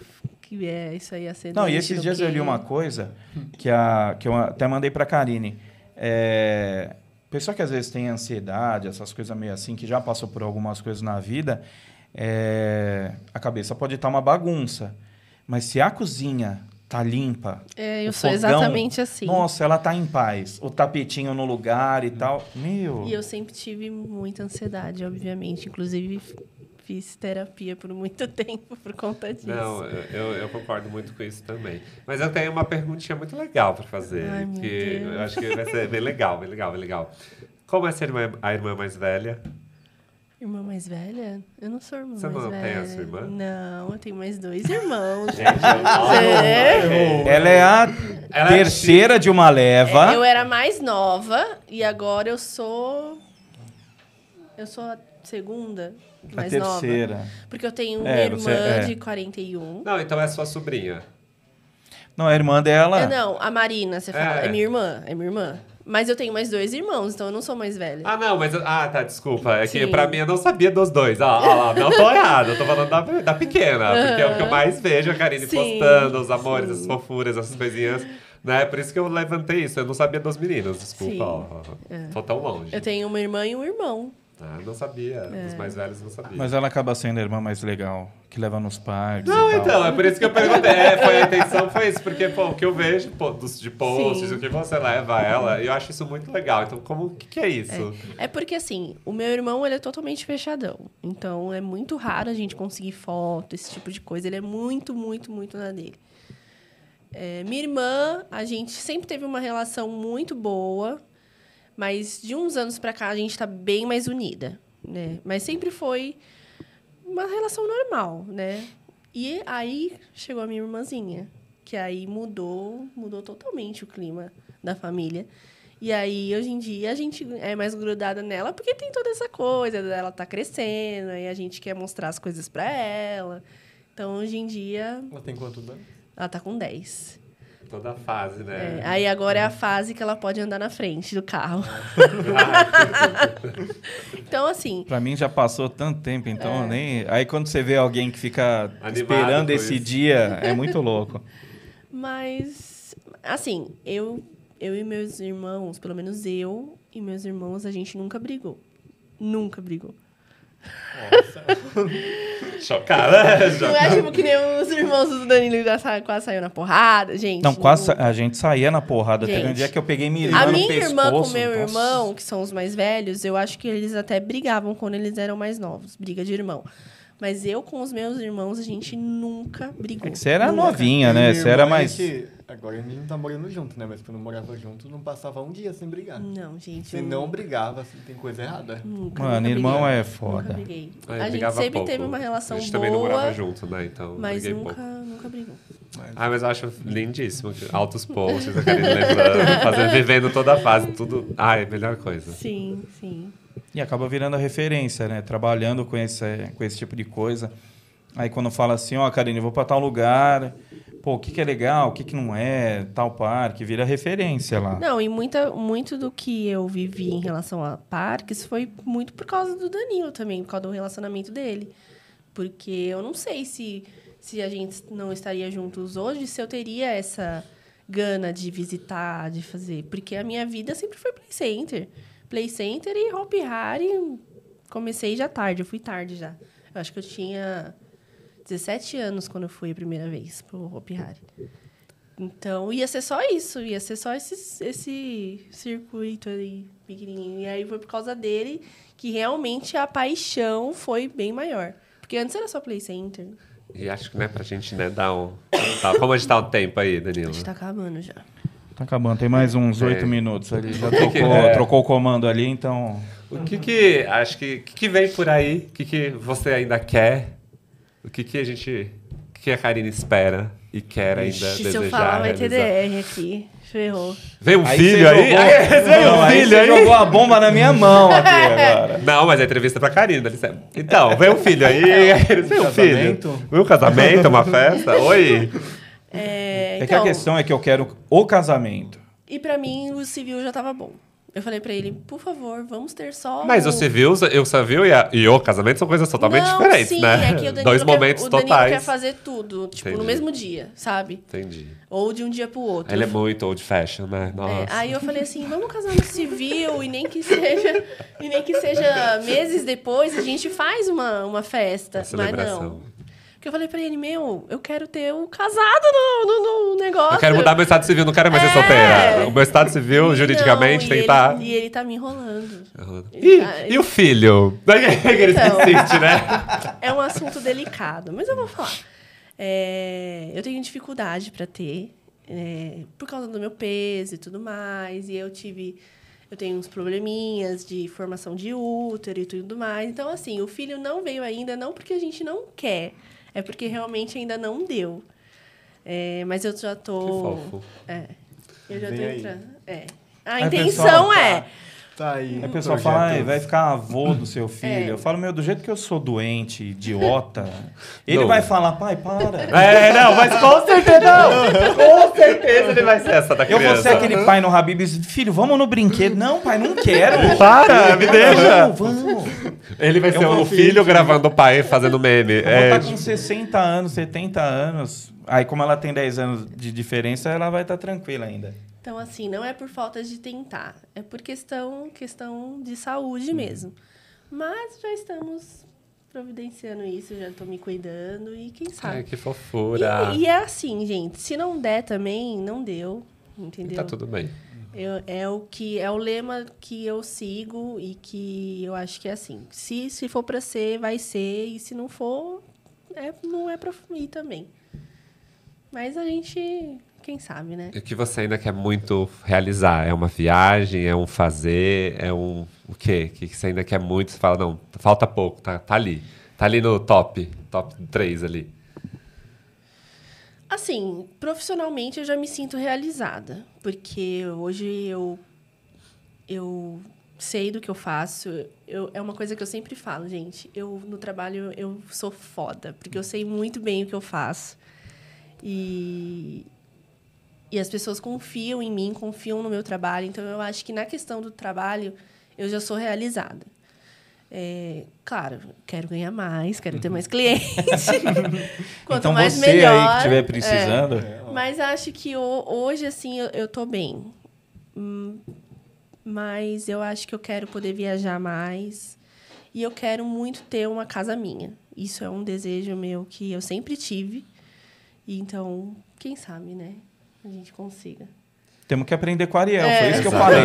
que é isso aí acidente. Não, e esses dias eu li uma coisa que, a, que eu até mandei pra Karine. É, pessoa que às vezes tem ansiedade, essas coisas meio assim, que já passou por algumas coisas na vida, é, a cabeça pode estar uma bagunça. Mas se a cozinha tá limpa. É, eu sou fogão, exatamente assim. Nossa, ela tá em paz. O tapetinho no lugar e tal. Meu. E eu sempre tive muita ansiedade, obviamente. Inclusive, fiz terapia por muito tempo por conta disso. Não, eu, eu concordo muito com isso também. Mas eu tenho uma perguntinha muito legal para fazer. Ai, que eu acho que vai ser bem legal, bem legal, bem legal. Como é ser irmã, a irmã mais velha? Irmã mais velha? Eu não sou irmã Você mais não tem velha. a sua irmã? Não, eu tenho mais dois irmãos. Gente, É. Ela é a Ela é terceira de uma leva. Eu era mais nova e agora eu sou. Eu sou a segunda a mais nova. terceira. Porque eu tenho uma É, irmã você- é. de 41. Não, então é sua sobrinha. Não, a irmã dela. É, não, a Marina, você fala. É. É. minha irmã, é minha irmã. Mas eu tenho mais dois irmãos, então eu não sou mais velha. Ah, não, mas. Ah, tá, desculpa. É que Sim. pra mim eu não sabia dos dois. Ah, ah lá, não tô errado. Eu tô falando da, da pequena. Porque é o que eu mais vejo a Karine Sim, postando, os amores, sim. as fofuras, essas coisinhas. Né? Por isso que eu levantei isso. Eu não sabia dos meninos, desculpa. Sim. ó. Tô tão longe. Eu tenho uma irmã e um irmão. Ah, não sabia. É. Dos mais velhos não sabia. Mas ela acaba sendo a irmã mais legal, que leva nos parques. Não, e tal. então, é por isso que eu perguntei. É, foi a intenção, foi isso. Porque, pô, o que eu vejo pô, dos, de posts, Sim. o que você leva a ela, eu acho isso muito legal. Então, como, o que, que é isso? É porque, assim, o meu irmão, ele é totalmente fechadão. Então, é muito raro a gente conseguir foto, esse tipo de coisa. Ele é muito, muito, muito na dele. É, minha irmã, a gente sempre teve uma relação muito boa, mas de uns anos pra cá a gente tá bem mais unida, né? Mas sempre foi uma relação normal, né? E aí chegou a minha irmãzinha, que aí mudou, mudou totalmente o clima da família. E aí, hoje em dia, a gente é mais grudada nela porque tem toda essa coisa dela tá crescendo, e a gente quer mostrar as coisas pra ela. Então, hoje em dia, Ela tem quantos anos? ela tá com 10. Toda a fase, É, né? aí agora é a fase que ela pode andar na frente do carro. então, assim, Pra mim já passou tanto tempo, então É. nem. Aí quando você vê alguém que fica Animado esperando esse isso. dia, é muito louco. Mas, assim, eu, eu e meus irmãos, pelo menos eu e meus irmãos, a gente nunca brigou. Nunca brigou. Chocada. Não é tipo que nem os irmãos do Danilo já sa- quase saiu na porrada, gente. Não, quase a gente saía na porrada. Teve um Gente, dia que eu peguei minha irmã A no minha pescoço. irmã com o meu nossa. irmão, que são os mais velhos, eu acho que eles até brigavam quando eles eram mais novos. Briga de irmão. Mas eu com os meus irmãos, a gente nunca brigou. É que você era Nunca. novinha, né? Você era mais. Agora a gente não tá morando junto, né? Mas quando morava junto, não passava um dia sem brigar. Não, gente. Se eu não brigava, assim, tem coisa errada. Nunca, Mano, nunca irmão briguei. é Nunca foda. briguei. Ah, eu a gente brigava sempre pouco. teve uma relação A gente boa, também não morava junto, né? Então, mas briguei nunca, pouco. nunca brigou. Ah, mas eu acho lindíssimo. Altos posts, a Karine lembrando, fazendo, vivendo toda a fase, tudo. Ai, melhor coisa. Sim, sim. E acaba virando a referência, né? Trabalhando com esse, com esse tipo de coisa. Aí quando fala assim, ó, Karine, eu vou pra tal lugar. Pô, o que, que é legal, o que, que não é, tal parque, vira referência lá. Não, e muita, muito do que eu vivi em relação a parques foi muito por causa do Danilo também, por causa do relacionamento dele. Porque eu não sei se, se a gente não estaria juntos hoje, se eu teria essa gana de visitar, de fazer. Porque a minha vida sempre foi Play Center. Play Center e Hop Harry. Comecei já tarde, eu fui tarde já. Eu acho que eu tinha 17 anos quando eu fui a primeira vez pro Hop Harry. Então, ia ser só isso. Ia ser só esse, esse circuito aí, pequenininho. E aí foi por causa dele que realmente a paixão foi bem maior. Porque antes era só Play Center. E acho que, né, pra gente, né, dar um. Tá, como a gente tá o tempo aí, A Danilo? gente tá acabando já. Tá acabando, tem mais uns É. oito minutos ali. Já que trocou, é? trocou o comando ali, então. O que que. Acho que. O que, que vem por aí? O que, que você ainda quer? O que, que a gente. O que, que a Karine espera e quer ainda Ixi, desejar? se eu falar, vai ter? DR aqui. Ferrou. Vem um Aí filho aí? jogou- Aí, vem Não, um filho você aí? jogou a bomba na minha mão aqui agora. Não, mas é entrevista pra Karine, dá licença. Então, vem um filho aí. Vem um filho. Casamento? Vem um casamento, uma festa? Oi. É, É que a então, questão é que eu quero o casamento. E pra mim, o civil já tava bom. Eu falei pra ele, por favor, vamos ter só. Mas o o civil, o civil e, a- e o casamento são coisas totalmente Não, diferentes, sim, né? É que o Danilo Dois quer- momentos o Danilo totais. quer fazer tudo, tipo, Entendi. no mesmo dia, sabe? Entendi. Ou de um dia pro outro. Ele é muito old fashion, né? É, Nossa. aí eu falei assim, vamos casar no civil e nem que seja, e nem que seja meses depois a gente faz uma, uma festa. Uma Mas não. Porque eu falei pra ele, meu, eu quero ter o casado no, no, no negócio. Eu quero mudar meu estado civil, não quero mais ser É. solteira. O meu estado civil, E juridicamente, não, tem e que estar. ele- E ele tá me enrolando. E, Ele tá- e o filho? Ele Então. insiste, né? É um assunto delicado, mas eu vou falar. É, eu tenho dificuldade para ter, é, por causa do meu peso e tudo mais. E eu tive. Eu tenho uns probleminhas de formação de útero e tudo mais. Então, assim, o filho não veio ainda, não porque a gente não quer, é porque realmente ainda não deu. É, mas eu já tô. Que fofo. É, eu já tô Vem aí. entrando. É. A Aí, intenção pessoal, é. Tá aí. Aí o pessoal projeto. fala, "Ai, vai ficar avô do seu filho. É. Eu falo, meu, do jeito que eu sou doente, idiota, ele Não. vai falar, pai, para. É, não, mas com certeza não. Com certeza ele vai ser essa da Eu criança. vou ser aquele pai no Habibs, filho, vamos no brinquedo. Não, pai, não quero. Para, me deixa. Vamos, vamos. Ele vai Eu ser vou o filho gravando o pai fazendo meme. Eu vou É, estar com 60 anos, 70 anos. Aí, como ela tem 10 anos de diferença, ela vai estar tranquila ainda. Então, assim, não é por falta de tentar, é por questão, questão de saúde mesmo. Mas já estamos providenciando isso, já estou me cuidando e quem Ai, sabe. que fofura. E, e é assim, gente, se não der também, não deu, entendeu? Tá tudo bem. Eu- é o que é o lema que eu sigo e que eu acho que é assim. Se, se for para ser, vai ser e se não for, é, não é para ir também. Mas a gente, quem sabe, né? E o que você ainda quer muito realizar? É uma viagem? É um fazer? É um. O quê? O que você ainda quer muito? Você fala, não, falta pouco, tá, tá ali. Tá ali no top. Top 3 ali. Assim, profissionalmente eu já me sinto realizada, porque hoje eu eu sei do que eu faço. Eu, é uma coisa que eu sempre falo, gente. Eu no trabalho eu sou foda, porque eu sei muito bem o que eu faço. E e as pessoas confiam em mim, confiam no meu trabalho. Então eu acho que na questão do trabalho eu já sou realizada. É, claro, quero ganhar mais, quero ter mais clientes. Quanto então mais você melhor. aí que estiver É. precisando, Mas acho que ho- hoje, assim, eu, eu tô bem. Hum, Mas eu acho que eu quero poder viajar mais. E eu quero muito ter uma casa minha. Isso é um desejo meu que eu sempre tive. E então, quem sabe, né? A gente consiga. temos que aprender com o Ariel. É. Foi isso que eu falei.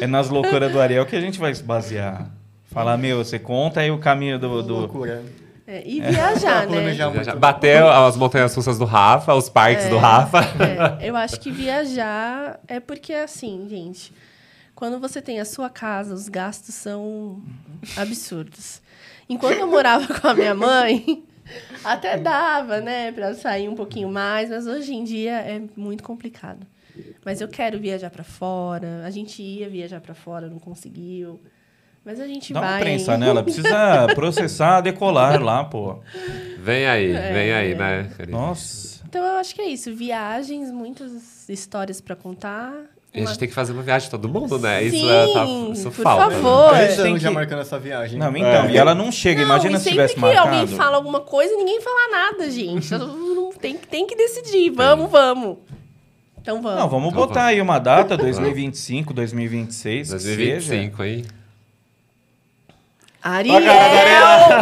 É nas loucuras do Ariel que a gente vai se basear. Falar, meu, você conta aí o caminho do. do... Loucura. É, e viajar, né? Já bateu as montanhas russas do Rafa, os parques do Rafa. É, eu acho que viajar é porque, assim, gente, quando você tem a sua casa, os gastos são absurdos. Enquanto eu morava com a minha mãe, até dava, né, pra sair um pouquinho mais, mas hoje em dia é muito complicado. Mas eu quero viajar pra fora. A gente ia viajar pra fora, não conseguiu. Mas a gente Dá vai. uma prensa nela. Precisa processar, decolar lá, pô. Vem aí, É. vem aí, né? querido? Nossa. Então eu acho que é isso. Viagens, muitas histórias pra contar. E a gente tem que fazer uma viagem todo mundo, né? Isso, Sim, é, tá, isso por falta. favor. Três tem anos já que- marcando essa viagem. Não, então, É. e ela não chega. Não, Imagina e se sempre tivesse que marcado. alguém fala alguma coisa, ninguém fala nada, gente. Tem, que- tem que decidir. Vamos, vamos. Então vamos. Não, vamos Então botar vamos. aí uma data, 2025, 2026. que seja. 2025, hein?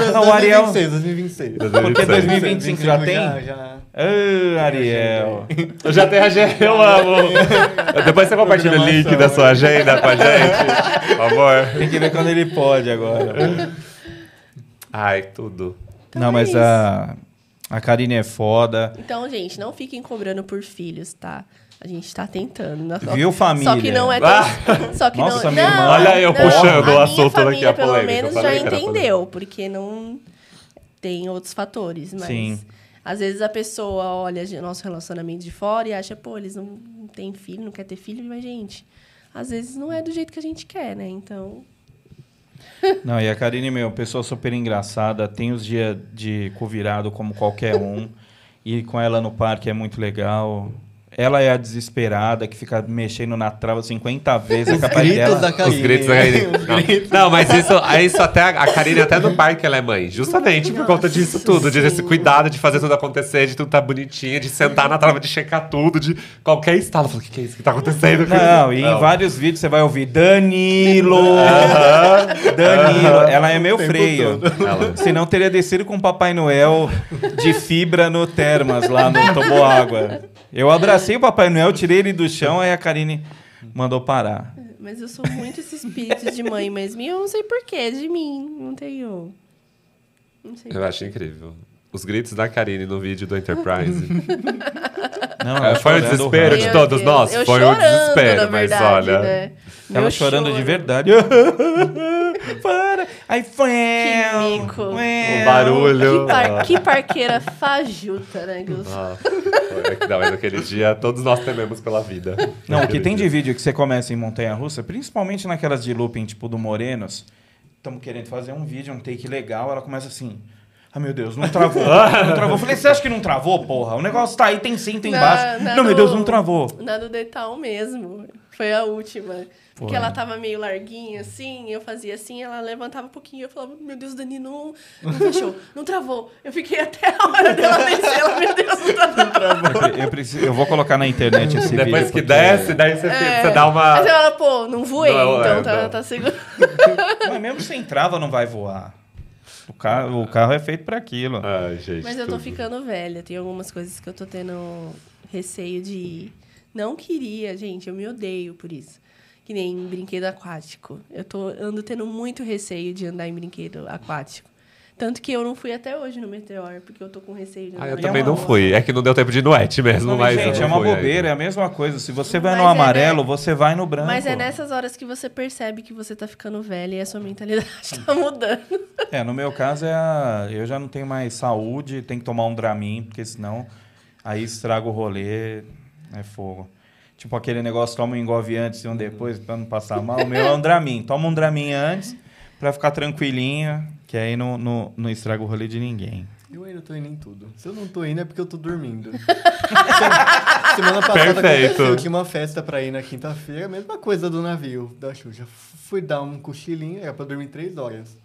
Ariel! Não, o Ariel- 2026, 2026. Porque 2025 já tem? Já, já. Ah, Ariel. Eu já tenho agenda, eu amo. Depois você compartilha o link da sua agenda com a gente, por favor. Tem que ver quando ele pode agora. Ai, tudo. Então não, é mas isso. a, a Karine é foda. Então, gente, não fiquem cobrando por filhos, tá? A gente tá tentando. né? Viu, família? Só que não é tão... Só que Nossa, não, minha não, irmã- Olha eu não, puxando o a assunto minha daqui, família, a pelo polêmica. menos, já entendeu. Porque não... Tem outros fatores, mas... Sim. Às vezes a pessoa olha o nosso relacionamento de fora e acha, pô, eles não têm filho, não quer ter filho, mas, gente, às vezes não é do jeito que a gente quer, né? Então, Não, e a Karine, meu, pessoa super engraçada. Tem os dias de cu virado como qualquer um. E com ela no parque é muito legal. Ela é a desesperada que fica mexendo na trava 50 vezes. É capaz gritos dela. da Os Karine. gritos da Karine. Os Não. gritos. Não, mas isso, é isso até a a Karine até no parque ela é mãe, justamente por conta disso tudo, de esse cuidado de fazer tudo acontecer, de tudo tá bonitinho, de sentar na trava, de checar tudo, de qualquer estalo. O que, que é isso que tá acontecendo? Não, e em Não. vários vídeos você vai ouvir Danilo! Danilo! Ela é meu freio. Ela- Senão teria descido com o Papai Noel de fibra no Termas, lá no Toboágua. Eu abracei o Papai Noel, tirei ele do chão, aí a Karine mandou parar. Mas eu sou muito esse espírito de mãe mesmo. E eu não sei porquê, de mim. Não tenho. Não sei. Eu acho incrível. Os gritos da Karine no vídeo do Enterprise. Não, É, foi o desespero de todos nós? Eu Foi um chorando, desespero, na mas olha- Né? Ela chorando de verdade. Para! Aí foi. Que mico. O barulho. Que, par- que parqueira fajuta, né? Gus? Ah, não, mas naquele dia todos nós tememos pela vida. Não, o que tem dia. de vídeo que você começa em montanha russa, principalmente naquelas de looping, tipo do Morenos, estamos querendo fazer um vídeo, um take legal, ela começa assim. Ah, meu Deus, não travou. não travou. Eu falei, você acha que não travou, porra? O negócio tá aí, tem cinto embaixo. Na- na não, meu Deus, não travou. Na do Detal mesmo. Foi a última. Porque ela tava meio larguinha, assim, eu fazia assim, ela levantava um pouquinho, eu falava, meu Deus, Dani, não, não fechou, não travou. Eu fiquei até a hora dela descer, ela, meu Deus, não travou. Eu, pre- eu preciso, eu vou colocar na internet esse vídeo. Depois que porque- desce, daí você, É. você dá uma. Mas ela, pô, não voei, Não, então é, tá, tá seguro. Mas mesmo sem trava não vai voar. O carro, o carro é feito para aquilo. Ai, gente. Mas eu tô tudo. ficando velha, tem algumas coisas que eu tô tendo receio de ir. Não queria, gente, eu me odeio por isso. Que nem brinquedo aquático. Eu tô, ando tendo muito receio de andar em brinquedo aquático. Tanto que eu não fui até hoje no Meteor, porque eu tô com receio de andar Ah, eu também não fui. É que não deu tempo de ir no et mesmo, Não, mas. eu gente, é uma bobeira, é a mesma coisa. Se você vai Mas no é, amarelo, né? você vai no branco. Mas é nessas horas que você percebe que você tá ficando velha e a sua mentalidade tá mudando. É, no meu caso é a... eu já não tenho mais saúde, tem que tomar um Dramin, porque senão aí estraga o rolê, é fogo. Tipo aquele negócio, toma um engove antes e um depois pra não passar mal. O meu é um Dramin. Toma um Dramin antes pra ficar tranquilinha, que aí não, não, não estraga o rolê de ninguém. Eu ainda tô indo em tudo. Se eu não tô indo é porque eu tô dormindo. Semana- passada Perfeito. aconteceu, tinha uma festa pra ir na quinta-feira, mesma coisa do navio da Xuxa. Fui dar um cochilinho, era pra dormir três horas.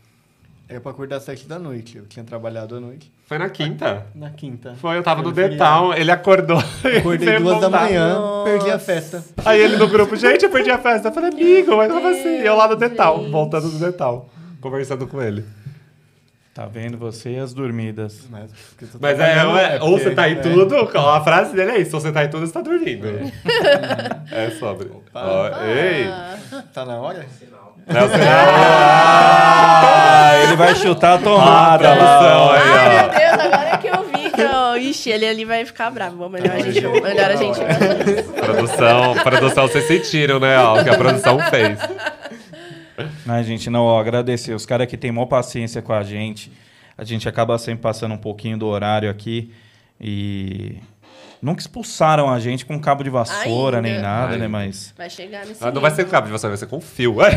Era pra acordar às sete da noite. Eu tinha trabalhado à noite. Foi na quinta. Na quinta. Foi, eu tava no Detal, ele acordou. Acordei duas da manhã, Nossa. perdi a festa. Aí ele no grupo, gente, eu perdi a festa. Eu falei, amigo, mas como assim? Eu lá no Detal, Gente. voltando do Detal, conversando com ele. Tá vendo você e as dormidas. Mas, tô Mas é, é, ou porque- você tá em é. tudo, a frase dele é isso, ou você tá em tudo, você tá dormindo. É sobre. Ó, ei! Ah, Tá na hora? Você Ah, ele vai chutar a tomada Ah, ó. aí, Ai, ó. meu Deus, agora que eu vi que eu... Ixi, ele ali vai ficar bravo. Bom, Melhor a gente... Melhor a gente... Produção, produção, vocês sentiram, né? Ó, o que a produção fez. Ai, gente, não, ó, agradecer. Os caras que têm maior paciência com a gente. A gente acaba sempre passando um pouquinho do horário aqui. E. Nunca expulsaram a gente com cabo de vassoura Ainda. nem nada, Ai. né? Mas. Vai chegar nesse Ah, não vai ser nível. com cabo de vassoura, vai ser com fio.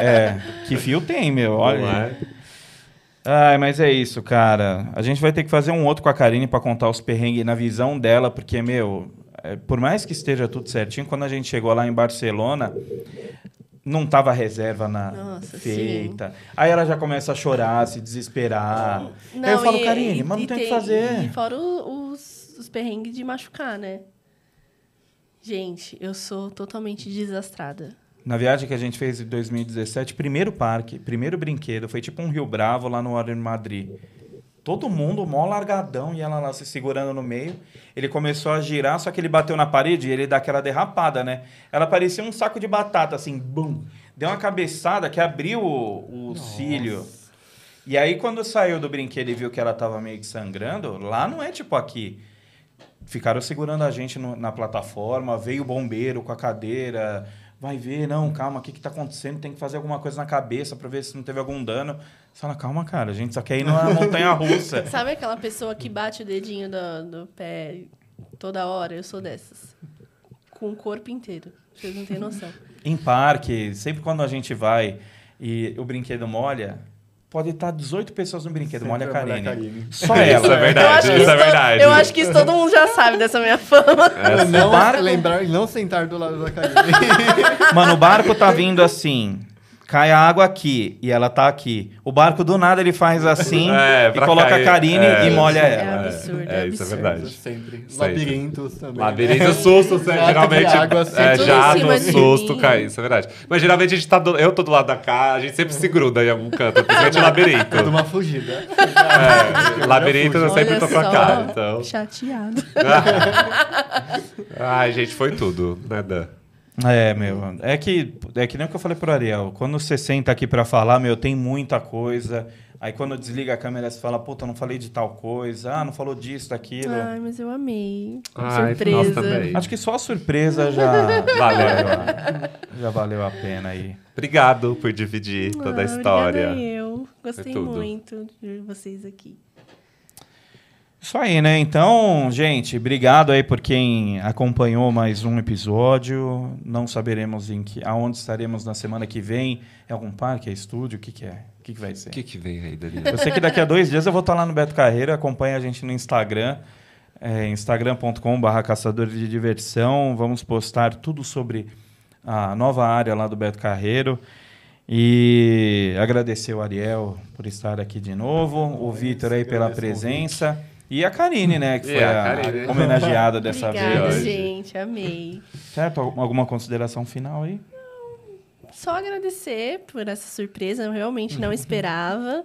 É. Que fio tem, meu? Olha. Ai, mas é isso, cara. A gente vai ter que fazer um outro com a Karine pra contar os perrengues na visão dela, porque, meu, é, por mais que esteja tudo certinho, quando a gente chegou lá em Barcelona, não tava reserva na Nossa, feita. Aí ela já começa a chorar, a se desesperar. Não, Aí eu falo, Karine, mas não tem o que fazer. E fora os, os perrengues de machucar, né? Gente, eu sou totalmente desastrada. Na viagem que a gente fez em 2017, primeiro parque, primeiro brinquedo, foi tipo um Rio Bravo lá no Warner Madrid. Todo mundo mó largadão e ela lá se segurando no meio. Ele começou a girar, só que ele bateu na parede e ele dá aquela derrapada, né? Ela parecia um saco de batata, assim, bum. Deu uma cabeçada que abriu o, o cílio. E aí, quando saiu do brinquedo e viu que ela tava meio que sangrando, lá não é tipo aqui. Ficaram segurando a gente no- na plataforma, veio o bombeiro com a cadeira. Vai ver, não, calma, o que, que tá acontecendo? Tem que fazer alguma coisa na cabeça pra ver se não teve algum dano. Você fala, calma, cara, a gente só quer ir numa montanha russa. Sabe aquela pessoa que bate o dedinho do, do pé toda hora? Eu sou dessas. Com o corpo inteiro. Vocês não têm noção. Em parque, sempre quando a gente vai e o brinquedo molha, pode estar 18 pessoas no brinquedo, Sempre molha a Karine. Só Isso é ela. verdade. eu acho que isso é to- verdade. Eu acho que isso todo mundo já sabe dessa minha fama. É, não barco- lembrar e não sentar do lado da Karine. Mano, o barco tá vindo assim. Cai a água aqui e ela tá aqui. O barco do nada ele faz assim É, e coloca cair. a Karine É. e molha É ela. absurdo, é, é isso é verdade. Sempre. Sempre. Labirintos também. Labirinto, susto, de geralmente. água, é, sempre. Jato, de susto, cai. Isso é verdade. Mas geralmente a gente tá do- eu tô do lado da cá, a gente sempre se gruda em algum canto, principalmente labirinto. De uma fugida. É, labirinto eu sempre Olha tô com a cara, então. Chateado. Ai, gente, foi tudo, né, Dan? É, meu. É que, é que nem o que eu falei pro Ariel. Quando você senta aqui pra falar, meu, tem muita coisa. Aí quando desliga a câmera, você fala, puta, não falei de tal coisa. Ah, não falou disso, daquilo. Ai, mas eu amei. Ai, Surpresa. também. Acho que só a surpresa já Valeu. já valeu a pena aí. Obrigado por dividir toda a Ah, história. Obrigada eu. Gostei muito de vocês aqui. Isso aí, né? Então, gente, obrigado aí por quem acompanhou mais um episódio. Não saberemos em que, aonde estaremos na semana que vem. É algum parque? É estúdio? O que, que é? O que, que vai ser? O que, que vem aí, Danilo? Eu sei que daqui a dois dias eu vou estar lá no Beto Carreiro. Acompanha a gente no Instagram. É, instagram.com.br caçadores de diversão. Vamos postar tudo sobre a nova área lá do Beto Carreiro. E agradecer o Ariel por estar aqui de novo, o Vitor aí pela presença. E a Karine, né? Que foi a a, Karine. homenageada dessa Obrigada, vez. gente. Amei. Certo? Alguma consideração final aí? Só agradecer por essa surpresa. Eu realmente não esperava.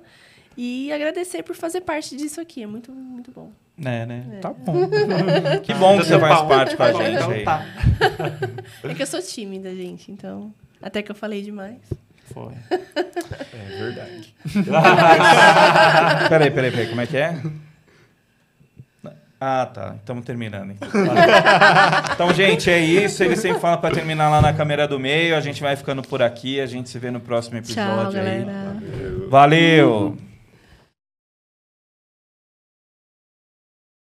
E agradecer por fazer parte disso aqui. É muito, muito bom. É, né? Tá bom. que bom que você faz parte com a gente Então aí. tá. É que eu sou tímida, gente. Então, até que eu falei demais. Foi. É verdade. Peraí, peraí, peraí. Como é que é? Ah, tá. Estamos terminando. Então. então, gente, é isso. Ele sempre fala para terminar lá na câmera do meio. A gente vai ficando por aqui. A gente se vê no próximo episódio Tchau, aí. galera. Valeu!